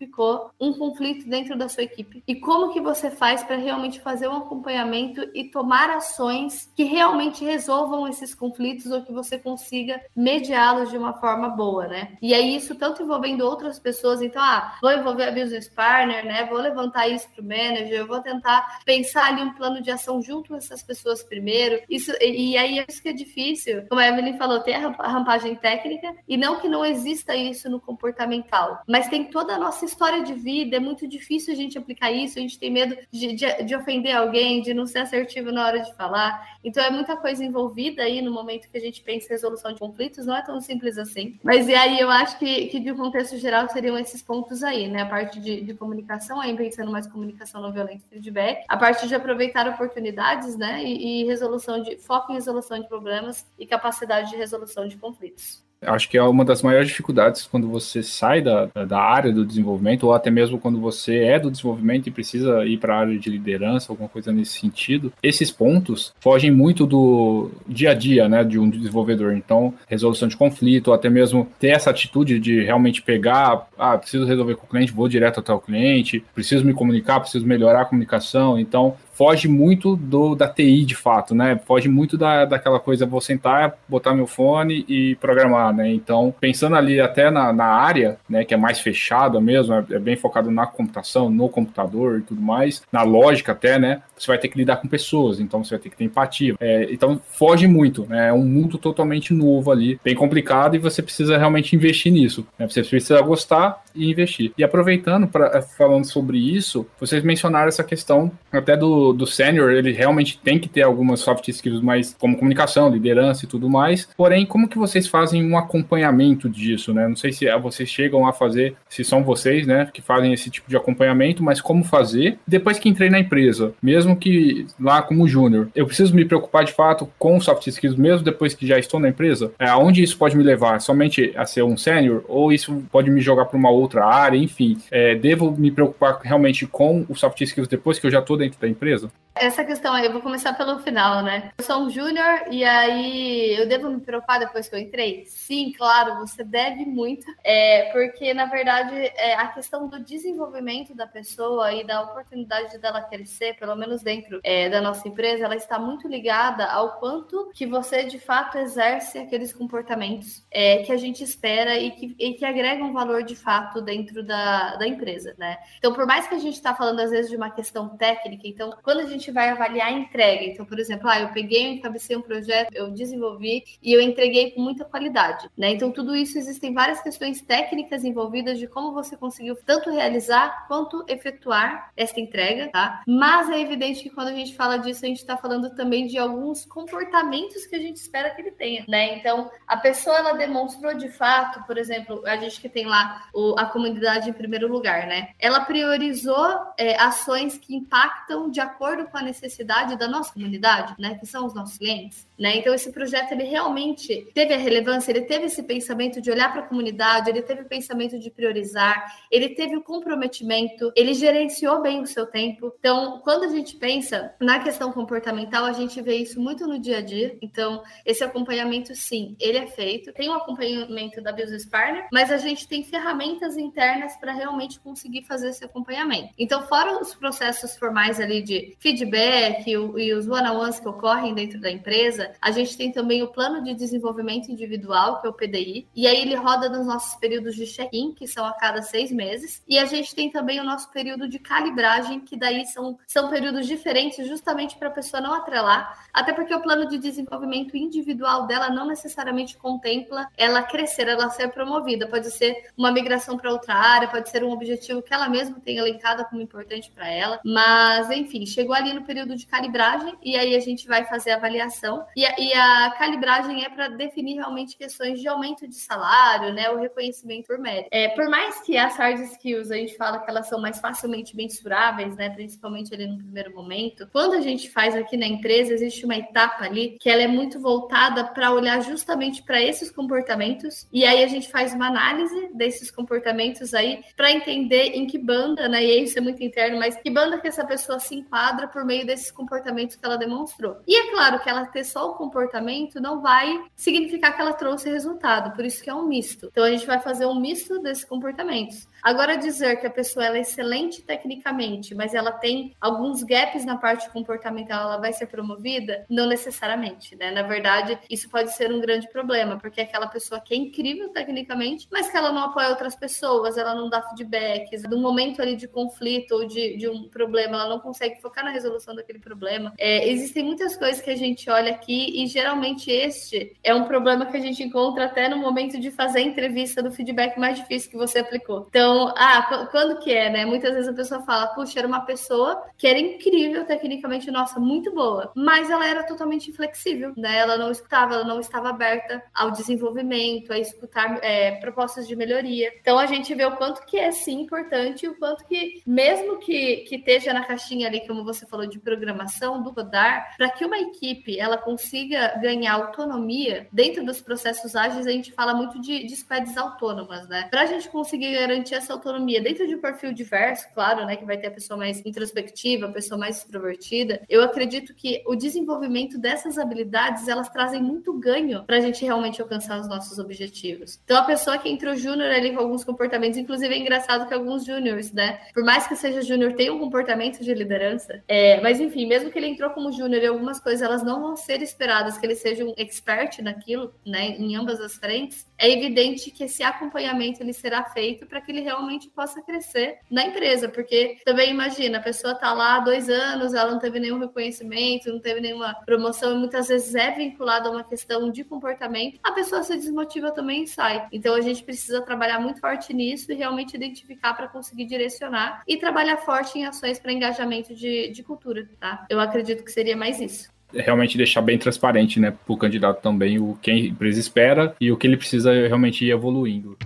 Speaker 2: um conflito dentro da sua equipe, e como que você faz para realmente fazer um acompanhamento e tomar ações que realmente resolvam esses conflitos ou que você consiga mediá-los de uma forma boa, né? E aí isso tanto envolvendo outras pessoas, então, ah, vou envolver a business partner, né? Vou levantar isso para o manager, vou tentar pensar ali um plano de ação junto com essas pessoas primeiro. Isso, e, e aí é isso que é difícil. Como a Evelyn falou, tem a rampagem técnica, e não que não exista isso no comportamental, mas tem toda a nossa história de vida, é muito difícil a gente aplicar isso, a gente tem medo de, de, de ofender alguém, de não ser assertivo na hora de falar. Então é muita coisa envolvida aí no momento que a gente pensa em resolução de conflitos, não é tão simples assim. Mas e aí eu acho que, que de um contexto geral seriam esses pontos aí, né? A parte de, de comunicação, aí pensando mais comunicação não violenta e feedback, a parte de aproveitar oportunidades, né? E, e resolução de foco em resolução de problemas e capacidade de resolução de conflitos.
Speaker 1: Acho que é uma das maiores dificuldades quando você sai da, da área do desenvolvimento, ou até mesmo quando você é do desenvolvimento e precisa ir para a área de liderança, alguma coisa nesse sentido. Esses pontos fogem muito do dia a dia né, de um desenvolvedor. Então, resolução de conflito, ou até mesmo ter essa atitude de realmente pegar, ah, preciso resolver com o cliente, vou direto até o cliente, preciso me comunicar, preciso melhorar a comunicação. Então, foge muito do da TI de fato, né? Foge muito da, daquela coisa, vou sentar, botar meu fone e programar, né? Então, pensando ali até na, na área, né, que é mais fechada mesmo, é, é bem focado na computação, no computador e tudo mais, na lógica até, né? Você vai ter que lidar com pessoas, então você vai ter que ter empatia. É, então, foge muito, né? É um mundo totalmente novo ali, bem complicado e você precisa realmente investir nisso. Né? Você precisa gostar e investir. E aproveitando, pra, falando sobre isso, vocês mencionaram essa questão até do do, sênior, ele realmente tem que ter algumas soft skills mais como comunicação, liderança e tudo mais. Porém, como que vocês fazem um acompanhamento disso, né? Não sei se vocês chegam a fazer, se são vocês, né, que fazem esse tipo de acompanhamento, mas como fazer? Depois que entrei na empresa, mesmo que lá como júnior, eu preciso me preocupar de fato com soft skills mesmo depois que já estou na empresa? É, aonde isso pode me levar? Somente a ser um sênior? Ou isso pode me jogar para uma outra área? Enfim, é, devo me preocupar realmente com o soft skills depois que eu já estou dentro da empresa?
Speaker 2: Essa questão aí, eu vou começar pelo final, né? Eu sou um júnior e aí eu devo me preocupar depois que eu entrei? Sim, claro, você deve muito, é, porque na verdade é, a questão do desenvolvimento da pessoa e da oportunidade dela crescer, pelo menos dentro é, da nossa empresa, ela está muito ligada ao quanto que você de fato exerce aqueles comportamentos é, que a gente espera e que, e que agregam valor de fato dentro da, da empresa, né? Então, por mais que a gente está falando às vezes de uma questão técnica, então quando a gente gente vai avaliar a entrega. Então, por exemplo, ah, eu peguei, eu encabecei um projeto, eu desenvolvi e eu entreguei com muita qualidade, né? Então, tudo isso existem várias questões técnicas envolvidas de como você conseguiu tanto realizar quanto efetuar essa entrega, tá? Mas é evidente que quando a gente fala disso, a gente está falando também de alguns comportamentos que a gente espera que ele tenha, né? Então, a pessoa ela demonstrou de fato, por exemplo, a gente que tem lá o, a comunidade em primeiro lugar, né? Ela priorizou é, ações que impactam de acordo com a necessidade da nossa comunidade, né, que são os nossos clientes. Né? Então, esse projeto ele realmente teve a relevância, ele teve esse pensamento de olhar para a comunidade, ele teve o pensamento de priorizar, ele teve o comprometimento, ele gerenciou bem o seu tempo. Então, quando a gente pensa na questão comportamental, a gente vê isso muito no dia a dia. Então, esse acompanhamento, sim, ele é feito. Tem o acompanhamento da Business Partner, mas a gente tem ferramentas internas para realmente conseguir fazer esse acompanhamento. Então, fora os processos formais ali de feedback e os one-on-ones que ocorrem dentro da empresa, a gente tem também o plano de desenvolvimento individual, que é o PDI, e aí ele roda nos nossos períodos de check-in, que são a cada seis meses, e a gente tem também o nosso período de calibragem, que daí são, são períodos diferentes, justamente para a pessoa não atrelar, até porque o plano de desenvolvimento individual dela não necessariamente contempla ela crescer, ela ser promovida, pode ser uma migração para outra área, pode ser um objetivo que ela mesma tenha elencado como importante para ela, mas enfim, chegou ali no período de calibragem e aí a gente vai fazer a avaliação e a, e a calibragem é para definir realmente questões de aumento de salário, né? O reconhecimento por mérito. É, por mais que as hard skills a gente fala que elas são mais facilmente mensuráveis, né? Principalmente ali no primeiro momento. Quando a gente faz aqui na empresa, existe uma etapa ali que ela é muito voltada para olhar justamente para esses comportamentos. E aí a gente faz uma análise desses comportamentos aí para entender em que banda, né? E isso é muito interno, mas que banda que essa pessoa se enquadra por meio desses comportamentos que ela demonstrou. E é claro que ela ter só o comportamento não vai significar que ela trouxe resultado, por isso que é um misto. Então a gente vai fazer um misto desses comportamentos. Agora dizer que a pessoa é excelente tecnicamente, mas ela tem alguns gaps na parte comportamental, ela vai ser promovida? Não necessariamente, né? Na verdade, isso pode ser um grande problema, porque é aquela pessoa que é incrível tecnicamente, mas que ela não apoia outras pessoas, ela não dá feedbacks, no momento ali de conflito ou de, de um problema, ela não consegue focar na resolução daquele problema. É, existem muitas coisas que a gente olha aqui e geralmente este é um problema que a gente encontra até no momento de fazer a entrevista do feedback mais difícil que você aplicou. Então, ah, quando que é, né? Muitas vezes a pessoa fala, puxa, era uma pessoa que era incrível tecnicamente, nossa, muito boa, mas ela era totalmente inflexível, né? Ela não escutava, ela não estava aberta ao desenvolvimento, a escutar é, propostas de melhoria. Então a gente vê o quanto que é sim importante, o quanto que, mesmo que, que esteja na caixinha ali, como você falou, de programação do rodar, para que uma equipe ela consiga ganhar autonomia dentro dos processos ágeis, a gente fala muito de, de squads autônomas, né? Para a gente conseguir garantir essa autonomia dentro de um perfil diverso, claro, né? Que vai ter a pessoa mais introspectiva, a pessoa mais extrovertida. Eu acredito que o desenvolvimento dessas habilidades elas trazem muito ganho para a gente realmente alcançar os nossos objetivos. Então, a pessoa que entrou júnior ali com alguns comportamentos, inclusive é engraçado que alguns júniores, né? Por mais que seja júnior, tem um comportamento de liderança. É, mas enfim, mesmo que ele entrou como júnior algumas coisas elas não vão ser esperadas que ele seja um expert naquilo, né? Em ambas as frentes é evidente que esse acompanhamento ele será feito para que ele realmente possa crescer na empresa, porque também imagina, a pessoa está lá há dois anos, ela não teve nenhum reconhecimento, não teve nenhuma promoção, e muitas vezes é vinculada a uma questão de comportamento, a pessoa se desmotiva também e sai. Então a gente precisa trabalhar muito forte nisso e realmente identificar para conseguir direcionar e trabalhar forte em ações para engajamento de, de, cultura, tá? Eu acredito que seria mais isso
Speaker 1: realmente deixar bem transparente, né, para o candidato também o que a empresa espera e o que ele precisa realmente ir evoluindo.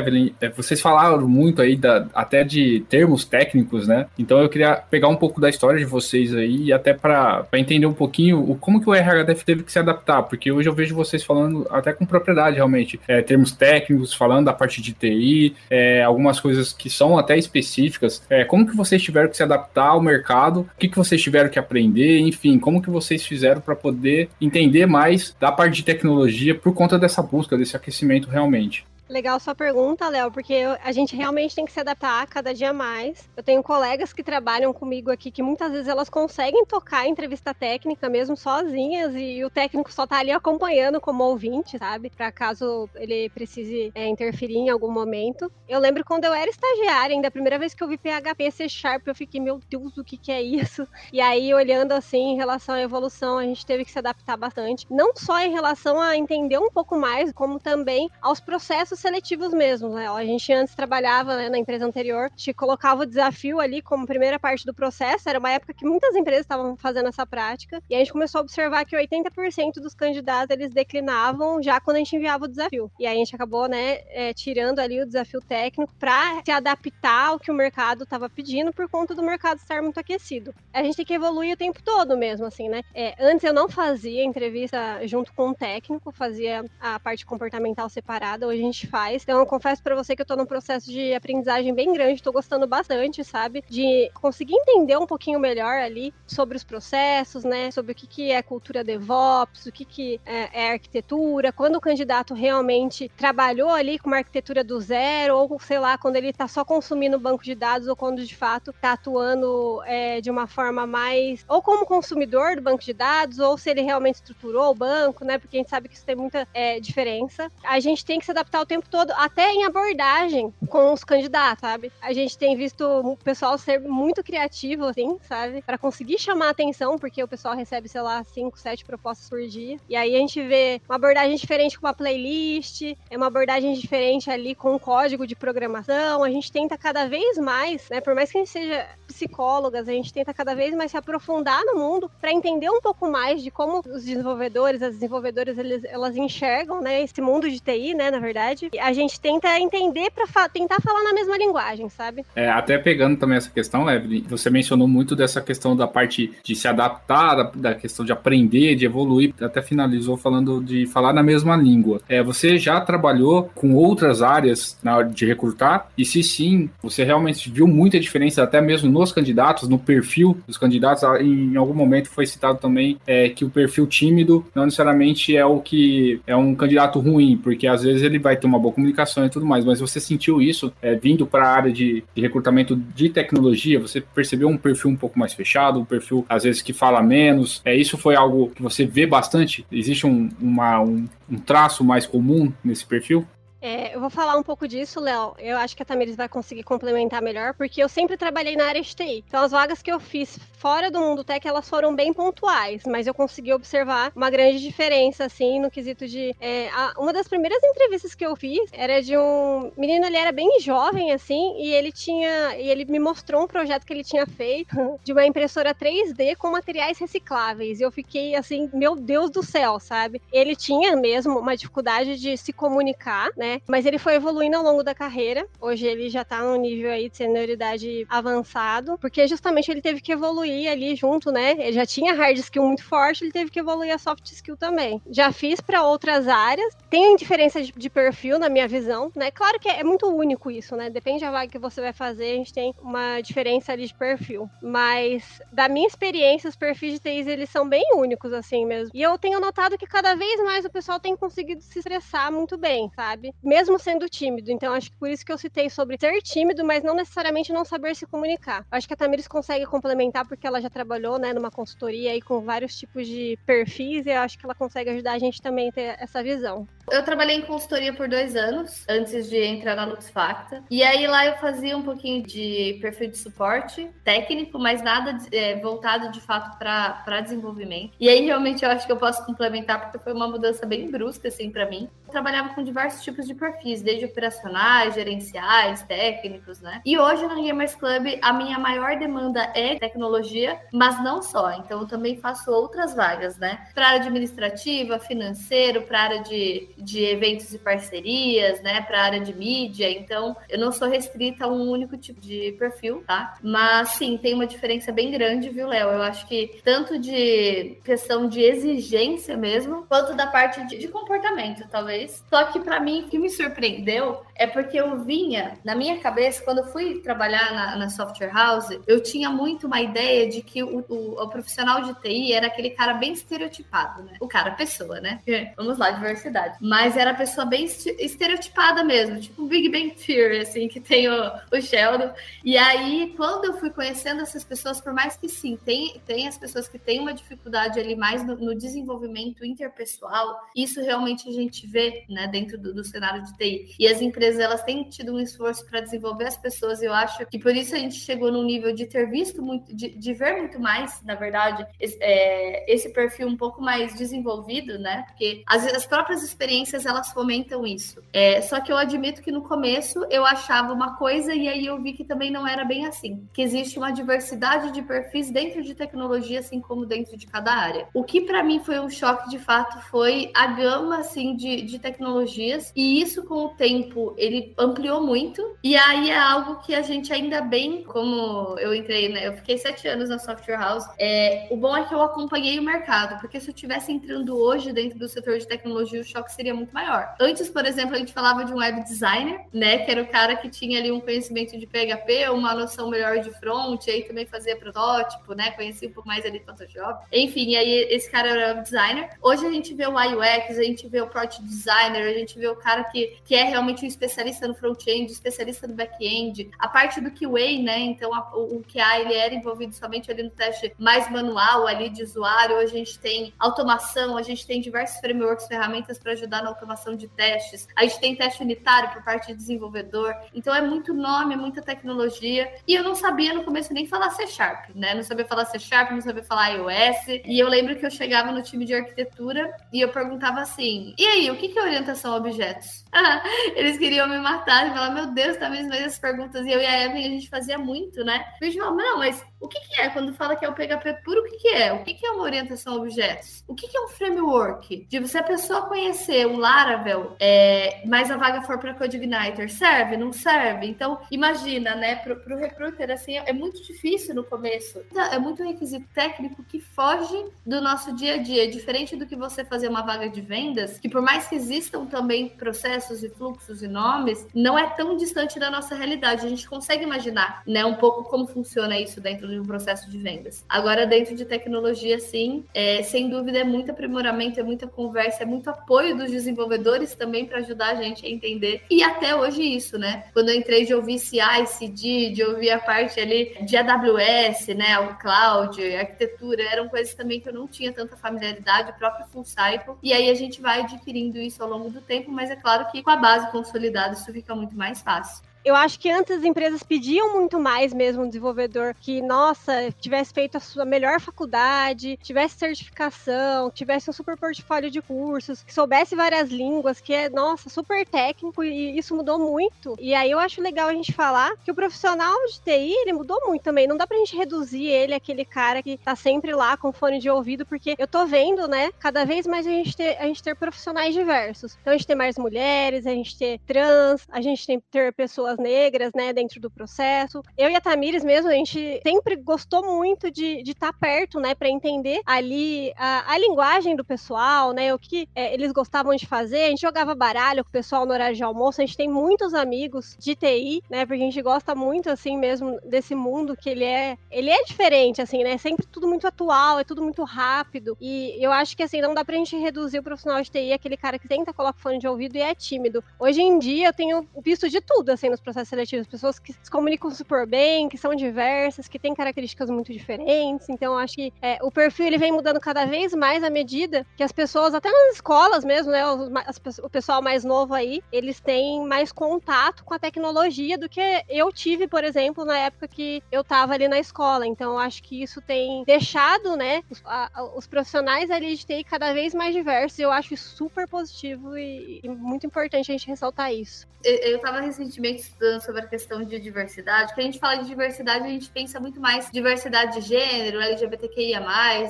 Speaker 1: Evelyn, é, vocês falaram muito aí da, até de termos técnicos, né? Então eu queria pegar um pouco da história de vocês aí e até para entender um pouquinho o, como que o RHDF teve que se adaptar, porque hoje eu vejo vocês falando até com propriedade realmente, é, termos técnicos, falando da parte de TI, é, algumas coisas que são até específicas. É, como que vocês tiveram que se adaptar ao mercado? O que, que vocês tiveram que aprender? Enfim, como que vocês fizeram para poder entender mais da parte de tecnologia por conta dessa busca, desse aquecimento realmente?
Speaker 3: Legal sua pergunta, Léo, porque a gente realmente tem que se adaptar cada dia mais. Eu tenho colegas que trabalham comigo aqui que muitas vezes elas conseguem tocar entrevista técnica mesmo sozinhas e o técnico só tá ali acompanhando como ouvinte, sabe? Para caso ele precise é, interferir em algum momento. Eu lembro quando eu era estagiária, ainda a primeira vez que eu vi PHP C Sharp, eu fiquei, meu Deus, o que que é isso? E aí, olhando assim em relação à evolução, a gente teve que se adaptar bastante. Não só em relação a entender um pouco mais, como também aos processos seletivos mesmo, né? A gente antes trabalhava né, na empresa anterior, gente colocava o desafio ali como primeira parte do processo, era uma época que muitas empresas estavam fazendo essa prática, e a gente começou a observar que 80% dos candidatos eles declinavam já quando a gente enviava o desafio. E aí a gente acabou, né, é, tirando ali o desafio técnico para se adaptar ao que o mercado estava pedindo por conta do mercado estar muito aquecido. A gente tem que evoluir o tempo todo mesmo, assim, né? É, antes eu não fazia entrevista junto com o técnico, fazia a parte comportamental separada, hoje a gente faz. Então, eu confesso para você que eu tô num processo de aprendizagem bem grande, tô gostando bastante, sabe? De conseguir entender um pouquinho melhor ali sobre os processos, né? Sobre o que, que é cultura DevOps, o que, que é, é arquitetura, quando o candidato realmente trabalhou ali com uma arquitetura do zero, ou sei lá, quando ele tá só consumindo banco de dados, ou quando de fato tá atuando é, de uma forma mais. ou como consumidor do banco de dados, ou se ele realmente estruturou o banco, né? Porque a gente sabe que isso tem muita é, diferença. A gente tem que se adaptar ao tempo todo, até em abordagem com os candidatos, sabe? A gente tem visto o pessoal ser muito criativo, assim, sabe? Para conseguir chamar atenção, porque o pessoal recebe, sei lá, 5, 7 propostas por dia. E aí a gente vê uma abordagem diferente com uma playlist, é uma abordagem diferente ali com um código de programação. A gente tenta cada vez mais, né? Por mais que a gente seja psicólogas, a gente tenta cada vez mais se aprofundar no mundo para entender um pouco mais de como os desenvolvedores, as desenvolvedoras, eles, elas enxergam, né? Esse mundo de TI, né? Na verdade, a gente tenta entender para fa tentar falar na mesma linguagem, sabe?
Speaker 1: É, até pegando também essa questão, Evelyn, você mencionou muito dessa questão da parte de se adaptar, da, da questão de aprender, de evoluir, até finalizou falando de falar na mesma língua. É, você já trabalhou com outras áreas na hora de recrutar? E se sim, você realmente viu muita diferença, até mesmo nos candidatos, no perfil dos candidatos? Ah, em algum momento foi citado também é, que o perfil tímido não necessariamente é o que é um candidato ruim, porque às vezes ele vai ter uma boa comunicação e tudo mais, mas você sentiu isso é, vindo para a área de, de, recrutamento de tecnologia? Você percebeu um perfil um pouco mais fechado, um perfil às vezes que fala menos? É, isso foi algo que você vê bastante? Existe um, uma, um, um traço mais comum nesse perfil?
Speaker 3: É, eu vou falar um pouco disso, Léo. Eu acho que a Tamiris vai conseguir complementar melhor, porque eu sempre trabalhei na área de TI. Então, as vagas que eu fiz fora do mundo tech, elas foram bem pontuais, mas eu consegui observar uma grande diferença, assim, no quesito de. É, a, uma das primeiras entrevistas que eu fiz era de um menino, ele era bem jovem, assim, e ele tinha. E ele me mostrou um projeto que ele tinha feito <laughs> de uma impressora 3D com materiais recicláveis. E eu fiquei assim, meu Deus do céu, sabe? Ele tinha mesmo uma dificuldade de se comunicar, né? Né? Mas ele foi evoluindo ao longo da carreira. Hoje ele já tá num nível aí de senioridade avançado, porque justamente ele teve que evoluir ali junto, né? Ele já tinha hard skill muito forte, ele teve que evoluir a soft skill também. Já fiz para outras áreas. Tem diferença de, de, perfil na minha visão, né? Claro que é, é muito único isso, né? Depende da vaga que você vai fazer, a gente tem uma diferença ali de perfil. Mas da minha experiência, os perfis de TIs eles são bem únicos assim mesmo. E eu tenho notado que cada vez mais o pessoal tem conseguido se expressar muito bem, sabe? Mesmo sendo tímido. Então, acho que por isso que eu citei sobre ser tímido, mas não necessariamente não saber se comunicar. Acho que a Tamires consegue complementar porque ela já trabalhou, né, numa consultoria aí com vários tipos de perfis e eu acho que ela consegue ajudar a gente também a ter essa visão.
Speaker 2: Eu trabalhei em consultoria por dois anos, antes de entrar na LuxFacta. E aí lá eu fazia um pouquinho de perfil de suporte técnico, mas nada é, voltado de fato para desenvolvimento. E aí realmente eu acho que eu posso complementar, porque foi uma mudança bem brusca, assim, para mim. Trabalhava com diversos tipos de perfis, desde operacionais, gerenciais, técnicos, né? E hoje no Gamers Club, a minha maior demanda é tecnologia, mas não só. Então eu também faço outras vagas, né? Para área administrativa, financeiro, para área de de eventos e parcerias, né, para área de mídia. Então, eu não sou restrita a um único tipo de perfil, tá? Mas sim, tem uma diferença bem grande, viu, Léo? Eu acho que tanto de questão de exigência mesmo, quanto da parte de, de comportamento, talvez. Só que para mim, o que me surpreendeu é porque eu vinha na minha cabeça, quando eu fui trabalhar na, na software house, eu tinha muito uma ideia de que o, o, o profissional de TI era aquele cara bem estereotipado, né? O cara, pessoa, né? <laughs> Vamos lá, diversidade. Mas era a pessoa bem estereotipada mesmo, tipo Big Bang Theory, assim, que tem o, o Sheldon. E aí, quando eu fui conhecendo essas pessoas, por mais que sim, tem, tem as pessoas que têm uma dificuldade ali mais no, no desenvolvimento interpessoal, isso realmente a gente vê, né, dentro do, do cenário de TI. E as empresas, elas têm tido um esforço para desenvolver as pessoas, e eu acho que por isso a gente chegou num nível de ter visto muito, de, de ver muito mais, na verdade, esse, é, esse perfil um pouco mais desenvolvido, né, porque as, as próprias experiências elas fomentam isso. É, só que eu admito que no começo eu achava uma coisa e aí eu vi que também não era bem assim. Que existe uma diversidade de perfis dentro de tecnologia, assim como dentro de cada área. O que para mim foi um choque de fato foi a gama assim de, de tecnologias e isso com o tempo ele ampliou muito e aí é algo que a gente ainda bem como eu entrei, né? Eu fiquei sete anos na software house. É, o bom é que eu acompanhei o mercado, porque se eu tivesse entrando hoje dentro do setor de tecnologia, o choque seria muito maior. Antes, por exemplo, a gente falava de um web designer, né? Que era o cara que tinha ali um conhecimento de PHP, uma noção melhor de front, aí também fazia protótipo, né? Conhecia um pouco mais ali Photoshop. Enfim, aí esse cara era web designer. Hoje a gente vê o UX, a gente vê o product designer, a gente vê o cara que, que é realmente um especialista no front-end, especialista no back-end. A parte do QA, né? Então, a, o, o QA, ele era envolvido somente ali no teste mais manual, ali de usuário. A gente tem automação, a gente tem diversos frameworks, ferramentas para ajudar na automação de testes. A gente tem teste unitário por parte de desenvolvedor. Então é muito nome, é muita tecnologia. E eu não sabia no começo nem falar C Sharp, né? Não sabia falar C Sharp, não sabia falar iOS. E eu lembro que eu chegava no time de arquitetura e eu perguntava assim: e aí, o que orientação a objetos? <laughs> Eles queriam me matar e falar: meu Deus, tá me essas perguntas. E eu e a Evelyn, a gente fazia muito, né? A gente falava: não, mas o que, que, é quando fala que é o PHP puro? O que, que é? O que, que, é uma orientação a objetos? O que, que é um framework? Tipo, se a pessoa conhecer um Laravel, é, mas a vaga for para CodeIgniter, serve? Não serve? Então, imagina, né? Para o recruiter, assim, é muito difícil no começo. É muito requisito técnico que foge do nosso dia a dia. Diferente do que você fazer uma vaga de vendas, que por mais que existam também processos e fluxos e nomes, não é tão distante da nossa realidade. A gente consegue imaginar, né? Um pouco como funciona isso dentro de um processo de vendas. Agora, dentro de tecnologia, sim, é, sem dúvida é muito aprimoramento, é muita conversa, é muito apoio dos desenvolvedores também para ajudar a gente a entender. E até hoje isso, né? Quando eu entrei de ouvir CI, CD, de ouvir a parte ali de AWS, né? O cloud, arquitetura, eram coisas também que eu não tinha tanta familiaridade, o próprio full cycle. E aí a gente vai adquirindo isso ao longo do tempo, mas é claro que com a base consolidada isso fica muito mais fácil.
Speaker 3: Eu acho que antes as empresas pediam muito mais mesmo um desenvolvedor que, nossa, tivesse feito a sua melhor faculdade, tivesse certificação, tivesse um super portfólio de cursos, que soubesse várias línguas, que é, nossa, super técnico e isso mudou muito. E aí eu acho legal a gente falar que o profissional de TI, ele mudou muito também. Não dá pra gente reduzir ele, aquele cara que tá sempre lá com fone de ouvido, porque eu tô vendo, né, cada vez mais a gente ter, a gente ter profissionais diversos. Então a gente tem mais mulheres, a gente ter trans, a gente tem ter pessoas pessoas negras, né, dentro do processo. Eu e a Tamires mesmo, a gente sempre gostou muito de estar tá perto, né, para entender ali a, a, linguagem do pessoal, né, o que é, eles gostavam de fazer. A gente jogava baralho com o pessoal no horário de almoço. A gente tem muitos amigos de TI, né, porque a gente gosta muito, assim, mesmo desse mundo que ele é, ele é diferente, assim, né, sempre tudo muito atual, é tudo muito rápido. E eu acho que, assim, não dá pra gente reduzir o profissional de TI, aquele cara que tenta, coloca fone de ouvido e é tímido. Hoje em dia, eu tenho visto de tudo, assim, nos processos seletivos. Pessoas que se comunicam super bem, que são diversas, que têm características muito diferentes. Então, acho que é, o perfil ele vem mudando cada vez mais à medida que as pessoas, até nas escolas mesmo, né, os, o pessoal mais novo aí, eles têm mais contato com a tecnologia do que eu tive, por exemplo, na época que eu estava ali na escola. Então, acho que isso tem deixado, né, os, a, os profissionais ali de TI cada vez mais diversos. Eu acho super positivo e, e muito importante a gente ressaltar isso.
Speaker 2: Eu estava recentemente estudando sobre a questão de diversidade. Quando a gente fala de diversidade, a gente pensa muito mais diversidade de gênero, LGBTQIA,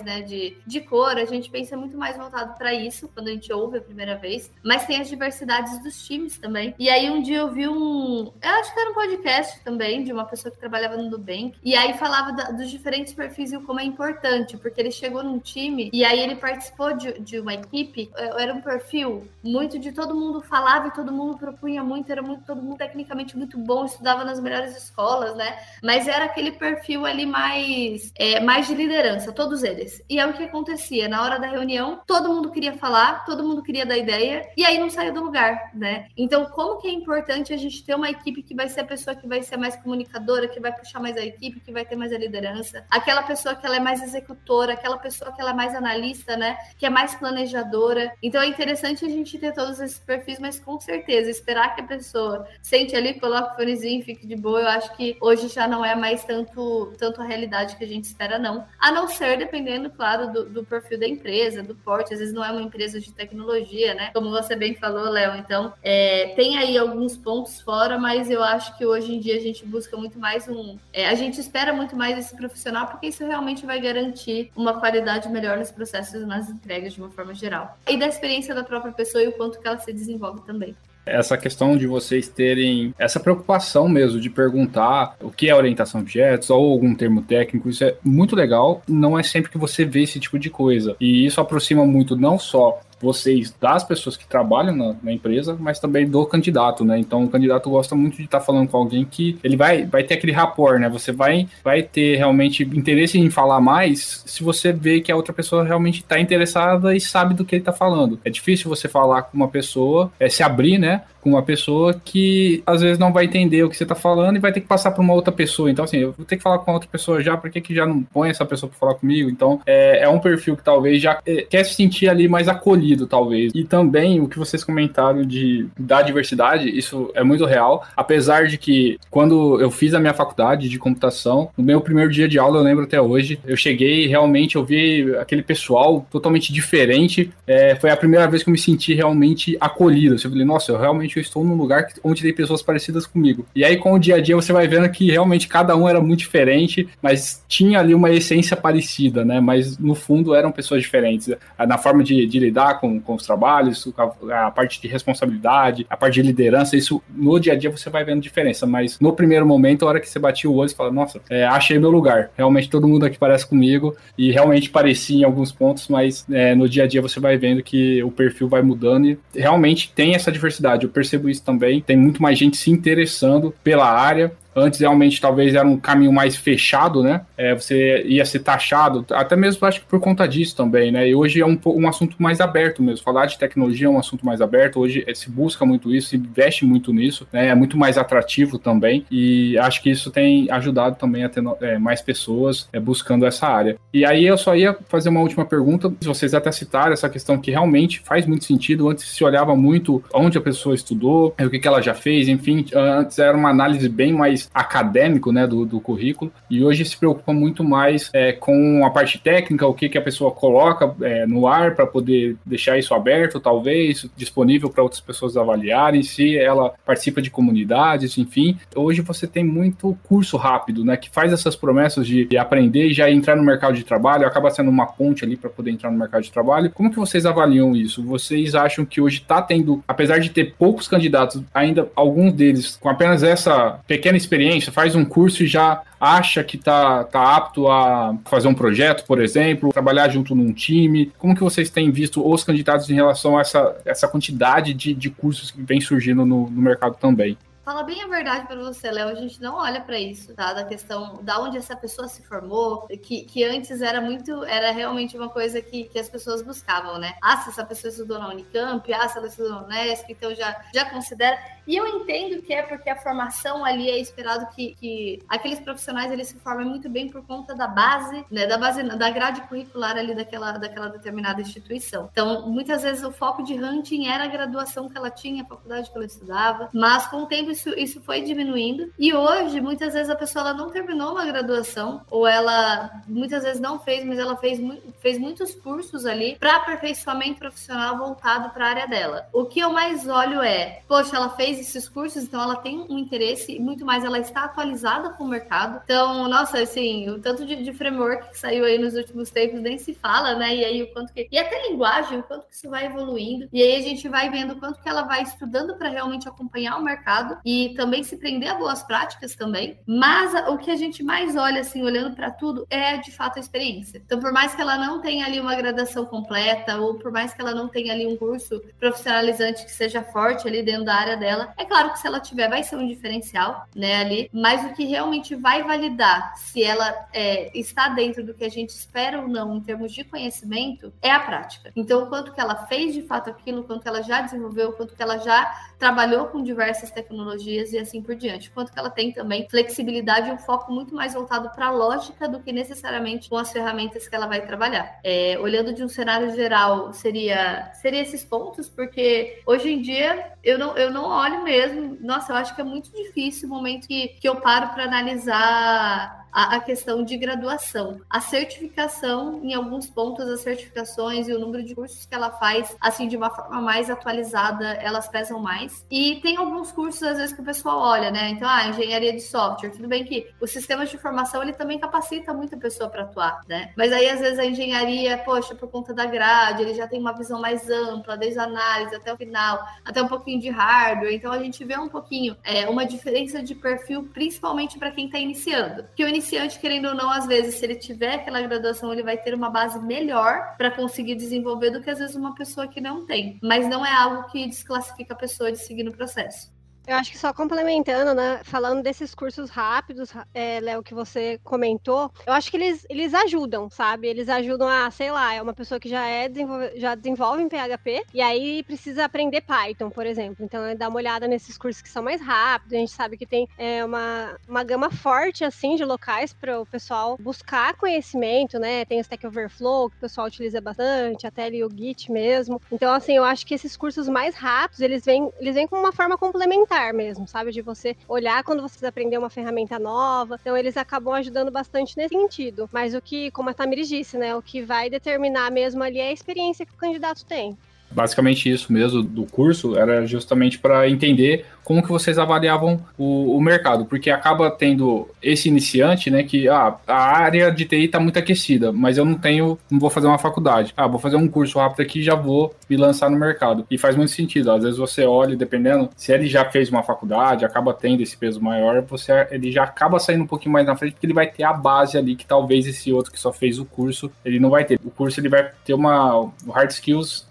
Speaker 2: né, de, de cor. A gente pensa muito mais voltado para isso quando a gente ouve a primeira vez. Mas tem as diversidades dos times também. E aí um dia eu vi um, eu acho que era um podcast também de uma pessoa que trabalhava no Nubank. E aí falava da, dos diferentes perfis e como é importante, porque ele chegou num time e aí ele participou de, de uma equipe. É, era um perfil muito de todo mundo falava e todo mundo propunha muito, era muito todo mundo tecnicamente muito bom, estudava nas melhores escolas, né? Mas era aquele perfil ali mais, é, mais de liderança, todos eles. E é o que acontecia na hora da reunião, todo mundo queria falar, todo mundo queria dar ideia, e aí não saía do lugar, né? Então, como que é importante a gente ter uma equipe que vai ser a pessoa que vai ser mais comunicadora, que vai puxar mais a equipe, que vai ter mais a liderança, aquela pessoa que ela é mais executora, aquela pessoa que ela é mais analista, né? Que é mais planejadora. Então é interessante a gente ter todos esses perfis, mas com certeza, esperar que a pessoa sente ali, coloque o fonezinho, fique de boa, eu acho que hoje já não é mais tanto, tanto a realidade que a gente espera, não. A não ser dependendo, claro, do, do perfil da empresa, do porte. Às vezes não é uma empresa de tecnologia, né? Como você bem falou, Léo. Então, é, tem aí alguns pontos fora, mas eu acho que hoje em dia a gente busca muito mais um. É, a gente espera muito mais esse profissional, porque isso realmente vai garantir uma qualidade melhor nos processos e nas entregas de uma forma geral. E da experiência da própria pessoa e o quanto que ela se desenvolve também
Speaker 1: essa questão de vocês terem essa preocupação mesmo de perguntar o que é orientação a objetos ou algum termo técnico, isso é muito legal. Não é sempre que você vê esse tipo de coisa. E isso aproxima muito não só vocês, das pessoas que trabalham na, na, empresa, mas também do candidato, né? Então o candidato gosta muito de estar tá falando com alguém que ele vai, vai ter aquele rapport, né? Você vai, vai ter realmente interesse em falar mais se você vê que a outra pessoa realmente está interessada e sabe do que ele está falando. É difícil você falar com uma pessoa, é, se abrir, né? Com uma pessoa que às vezes não vai entender o que você está falando e vai ter que passar para uma outra pessoa. Então, assim, eu vou ter que falar com outra pessoa já, por que, que já não põe essa pessoa para falar comigo? Então, é, é um perfil que talvez já é, quer se sentir ali mais acolhido talvez. E também o que vocês comentaram de da diversidade, isso é muito real. Apesar de que quando eu fiz a minha faculdade de computação, no meu primeiro dia de aula, eu lembro até hoje, eu cheguei realmente, eu vi aquele pessoal totalmente diferente. É, foi a primeira vez que eu me senti realmente acolhido. Eu falei, nossa, eu realmente eu estou num lugar onde tem pessoas parecidas comigo. E aí, com o dia a dia, você vai vendo que realmente cada um era muito diferente, mas tinha ali uma essência parecida, né? Mas no fundo eram pessoas diferentes. Na forma de, de lidar com, com os trabalhos, a, a, parte de responsabilidade, a parte de liderança, isso no dia a dia você vai vendo diferença, mas no primeiro momento, a hora que você batia o olho, você fala, nossa, é, achei meu lugar, realmente todo mundo aqui parece comigo, e realmente parecia em alguns pontos, mas é, no dia a dia você vai vendo que o perfil vai mudando e realmente tem essa diversidade, eu percebo isso também, tem muito mais gente se interessando pela área, Antes, realmente, talvez era um caminho mais fechado, né? É, você ia ser taxado, até mesmo acho que por conta disso também, né? E hoje é um, um assunto mais aberto mesmo. Falar de tecnologia é um assunto mais aberto. Hoje é, se busca muito isso, se investe muito nisso, né? É muito mais atrativo também. E acho que isso tem ajudado também a ter é, mais pessoas é, buscando essa área. E aí eu só ia fazer uma última pergunta. Vocês até citaram essa questão que realmente faz muito sentido. Antes se olhava muito onde a pessoa estudou, o que, que ela já fez, enfim. Antes era uma análise bem mais mais acadêmico, né, do, do currículo, e hoje se preocupa muito mais é, com a parte técnica, o que, que a pessoa coloca é, no ar para poder deixar isso aberto, talvez, disponível para outras pessoas avaliarem, se ela participa de comunidades, enfim. Hoje você tem muito curso rápido, né, que faz essas promessas de, de aprender e já entrar no mercado de trabalho, acaba sendo uma ponte ali para poder entrar no mercado de trabalho. Como que vocês avaliam isso? Vocês acham que hoje está tendo, apesar de ter poucos candidatos, ainda alguns deles com apenas essa pequena experiência, faz um curso e já acha que está tá apto a fazer um projeto, por exemplo, trabalhar junto num time? Como que vocês têm visto os candidatos em relação a essa, essa quantidade de, de cursos que vem surgindo no, no mercado também?
Speaker 2: Fala bem a verdade para você, Léo. A gente não olha para isso, tá? Da questão da onde essa pessoa se formou, que, que antes era muito, era realmente uma coisa que, que as pessoas buscavam, né? Ah, se essa pessoa estudou na Unicamp, ah, se ela estudou na Unesp, então já, já considera. E eu entendo que é porque a formação ali é esperado que, que aqueles profissionais eles se formem muito bem por conta da base, né? Da base, da grade curricular ali daquela, daquela determinada instituição. Então, muitas vezes o foco de hunting era a graduação que ela tinha, a faculdade que ela estudava, mas com o tempo isso, isso foi diminuindo. E hoje, muitas vezes, a pessoa ela não terminou uma graduação, ou ela muitas vezes não fez, mas ela fez, fez muitos cursos ali para aperfeiçoamento profissional voltado para a área dela. O que eu mais olho é, poxa, ela fez esses cursos, então ela tem um interesse, muito mais ela está atualizada com o mercado. Então, nossa, assim, o tanto de, de framework que saiu aí nos últimos tempos nem se fala, né? E aí o quanto que. E até linguagem, o quanto que isso vai evoluindo. E aí a gente vai vendo o quanto que ela vai estudando para realmente acompanhar o mercado e também se prender a boas práticas também. Mas o que a gente mais olha, assim, olhando para tudo, é de fato a experiência. Então, por mais que ela não tenha ali uma graduação completa, ou por mais que ela não tenha ali um curso profissionalizante que seja forte ali dentro da área dela, é claro que se ela tiver, vai ser um diferencial, né, ali. Mas o que realmente vai validar se ela é, está dentro do que a gente espera ou não em termos de conhecimento é a prática. Então, o quanto que ela fez de fato aquilo, quanto que ela já desenvolveu, quanto que ela já trabalhou com diversas tecnologias e assim por diante. Quanto que ela tem também flexibilidade e um foco muito mais voltado para a lógica do que necessariamente com as ferramentas que ela vai trabalhar. É, olhando de um cenário geral, seria, seria esses pontos, porque hoje em dia eu não, eu não olho mesmo. Nossa, eu acho que é muito difícil o momento que, que eu paro para analisar a, a, questão de graduação. A certificação, em alguns pontos, as certificações e o número de cursos que ela faz, assim, de uma forma mais atualizada, elas pesam mais. E tem alguns cursos, às vezes, que o pessoal olha, né? Então, ah, engenharia de software. Tudo bem que o sistema de formação, ele também capacita muita pessoa para atuar, né? Mas aí, às vezes, a engenharia, poxa, por conta da grade, ele já tem uma visão mais ampla, desde a análise até o final, até um pouquinho de hardware. Então, a gente vê um pouquinho é, uma diferença de perfil, principalmente para quem está iniciando. Que o iniciante, querendo ou não, às vezes, se ele tiver aquela graduação, ele vai ter uma base melhor para conseguir desenvolver do que às vezes uma pessoa que não tem. Mas não é algo que desclassifica a pessoa de seguir no processo.
Speaker 3: Eu acho que só complementando, né? Falando desses cursos rápidos, é, Léo, que você comentou, eu acho que eles, eles ajudam, sabe? Eles ajudam a, sei lá, é uma pessoa que já é desenvolve, já desenvolve em PHP e aí precisa aprender Python, por exemplo. Então, é dar uma olhada nesses cursos que são mais rápidos. A gente sabe que tem é, uma, uma gama forte, assim, de locais para o pessoal buscar conhecimento, né? Tem o Stack Overflow, que o pessoal utiliza bastante, até ali o Git mesmo. Então, assim, eu acho que esses cursos mais rápidos, eles vêm, eles vêm com uma forma complementar mesmo, sabe? De você olhar quando você aprender uma ferramenta nova. Então, eles acabam ajudando bastante nesse sentido. Mas o que, como a Tamiris disse, né? O que vai determinar mesmo ali é a experiência que o candidato tem.
Speaker 1: Basicamente isso mesmo do curso era justamente para entender como que vocês avaliavam o, o, mercado, porque acaba tendo esse iniciante, né, que ah, a área de TI está muito aquecida, mas eu não tenho, não vou fazer uma faculdade. Ah, vou fazer um curso rápido aqui e já vou me lançar no mercado. E faz muito sentido. Às vezes você olha, dependendo, se ele já fez uma faculdade, acaba tendo esse peso maior, você ele já acaba saindo um pouquinho mais na frente, porque ele vai ter a base ali que talvez esse outro que só fez o curso, ele não vai ter. O curso ele vai ter uma um hard skills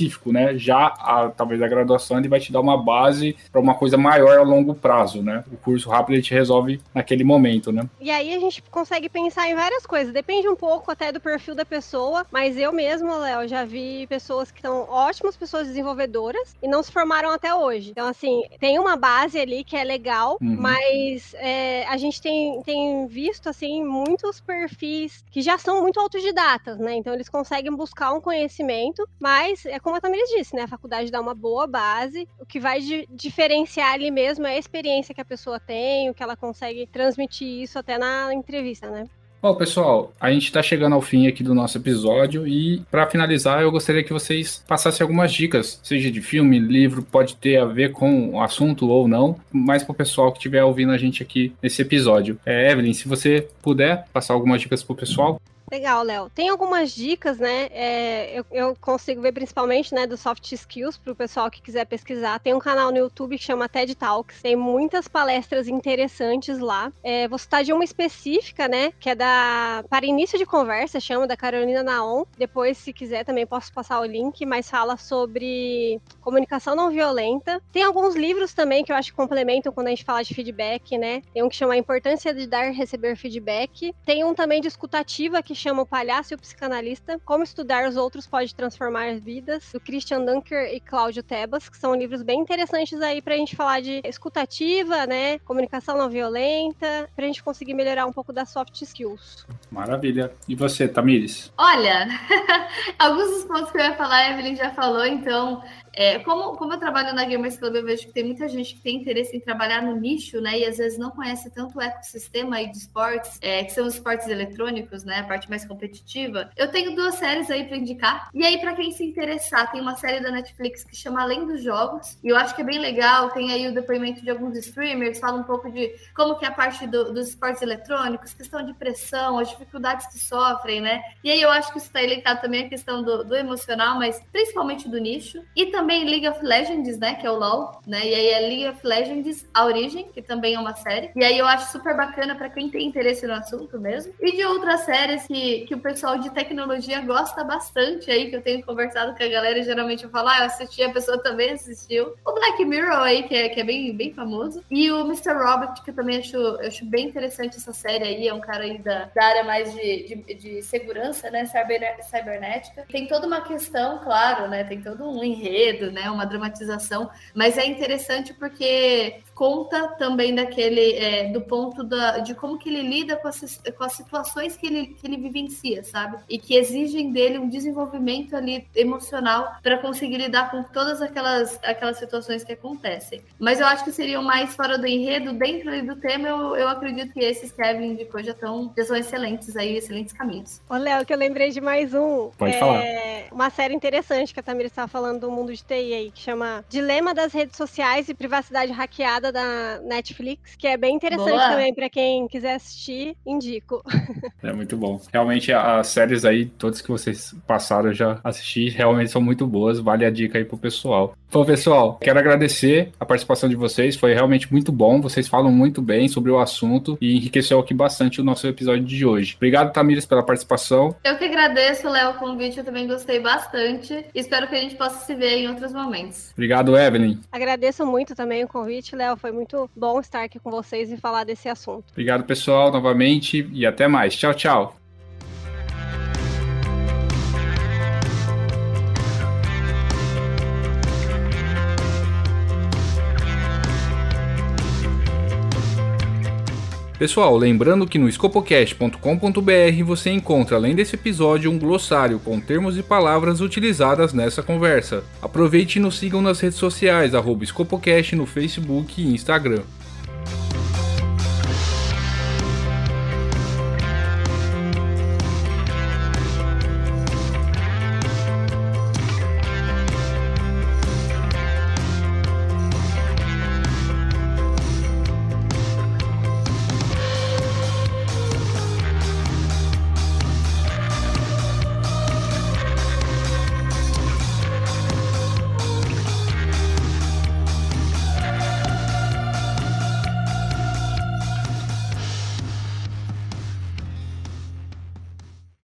Speaker 1: específico, né? Já a, talvez a graduação ele vai te dar uma base para uma coisa maior a longo prazo, né? O curso rápido a gente resolve naquele momento, né?
Speaker 3: E aí a gente consegue pensar em várias coisas. Depende um pouco até do perfil da pessoa, mas eu mesmo, Léo, já vi pessoas que são ótimas pessoas desenvolvedoras e não se formaram até hoje. Então, assim, tem uma base ali que é legal, uhum. mas é, a gente tem, tem visto, assim, muitos perfis que já são muito autodidatas, né? Então, eles conseguem buscar um conhecimento, mas é como a Tamiris disse, né? A faculdade dá uma boa base. O que vai di diferenciar ali mesmo é a experiência que a pessoa tem, o que ela consegue transmitir isso até na entrevista, né?
Speaker 1: Bom, pessoal, a gente está chegando ao fim aqui do nosso episódio e, para finalizar, eu gostaria que vocês passassem algumas dicas, seja de filme, livro, pode ter a ver com o assunto ou não, mas para o pessoal que estiver ouvindo a gente aqui nesse episódio. É, Evelyn, se você puder passar algumas dicas para o pessoal.
Speaker 3: Legal, Léo. Tem algumas dicas, né? É, eu, eu, consigo ver principalmente, né, do soft skills para o pessoal que quiser pesquisar. Tem um canal no YouTube que chama TED Talks. Tem muitas palestras interessantes lá. É, vou citar de uma específica, né, que é da para início de conversa, chama da Carolina Naon. Depois, se quiser, também posso passar o link, mas fala sobre comunicação não violenta. Tem alguns livros também que eu acho que complementam quando a gente fala de feedback, né? Tem um que chama a importância de dar e receber feedback. Tem um também de escutativa que chama O Palhaço e o Psicanalista, Como Estudar os Outros Pode Transformar Vidas, do Christian Dunker e Cláudio Tebas, que são livros bem interessantes aí pra gente falar de escutativa, né, comunicação não violenta, pra gente conseguir melhorar um pouco das soft skills.
Speaker 1: Maravilha. E você, Tamires?
Speaker 2: Olha, <laughs> alguns dos pontos que eu ia falar, a Evelyn já falou, então é, como, como eu trabalho na Gamers Club, eu vejo que tem muita gente que tem interesse em trabalhar no nicho, né? E às vezes não conhece tanto o ecossistema aí de esportes, é, que são os esportes eletrônicos, né? A parte mais competitiva. Eu tenho duas séries aí para indicar. E aí, para quem se interessar, tem uma série da Netflix que chama Além dos Jogos. E eu acho que é bem legal. Tem aí o depoimento de alguns streamers, fala um pouco de como que é a parte do, dos esportes eletrônicos, questão de pressão, as dificuldades que sofrem, né? E aí eu acho que isso está elencado também a questão do, do emocional, mas principalmente do nicho. E também também League of Legends, né? Que é o LoL, né? E aí é League of Legends A Origem, que também é uma série. E aí eu acho super bacana para quem tem interesse no assunto mesmo. E de outras séries que, que o pessoal de tecnologia gosta bastante aí, que eu tenho conversado com a galera, geralmente eu falo, ah, eu assisti, a pessoa também assistiu. O Black Mirror aí, que é, que é bem, bem famoso. E o Mr. Robert, que eu também acho, eu acho bem interessante essa série aí, é um cara aí da, da área mais de, de, de segurança, né? Cibernética. Tem toda uma questão, claro, né? Tem todo um enredo enredo, né? Uma dramatização, mas é interessante porque conta também daquele é, do ponto da, de como que ele lida com as, com as situações que ele, que ele vivencia, sabe? E que exigem dele um desenvolvimento ali emocional para conseguir lidar com todas aquelas, aquelas situações que acontecem. Mas eu acho que seriam mais fora do enredo, dentro do tema, eu, eu acredito que esses Kevin indicou já, tão, já são excelentes aí, excelentes caminhos.
Speaker 3: Ô, Léo, que eu lembrei de mais um.
Speaker 1: Pode é, falar.
Speaker 3: Uma série interessante que a Tamira estava falando do mundo de TI aí, que chama Dilema das Redes Sociais e Privacidade Hackeada da Netflix, que é bem interessante Boa. também para quem quiser assistir, indico. <laughs>
Speaker 1: É muito bom. Realmente as séries aí, todas que vocês passaram eu já assisti, realmente são muito boas, vale a dica aí pro pessoal. Bom, pessoal, quero agradecer a participação de vocês, foi realmente muito bom, vocês falam muito bem sobre o assunto e enriqueceu aqui bastante o nosso episódio de hoje. Obrigado, Tamires, pela participação.
Speaker 2: Eu que agradeço, Léo, o convite, eu também gostei bastante. Espero que a gente possa se ver em outros momentos.
Speaker 1: Obrigado, Evelyn.
Speaker 3: Agradeço muito também o convite, Léo, foi muito bom estar aqui com vocês e falar desse assunto.
Speaker 1: Obrigado, pessoal, novamente e até mais. Tchau, tchau. Pessoal, lembrando que no escopocast.com.br você encontra, além desse episódio, um glossário com termos e palavras utilizadas nessa conversa. Aproveite e nos sigam nas redes sociais, arroba Escopocast no Facebook e Instagram.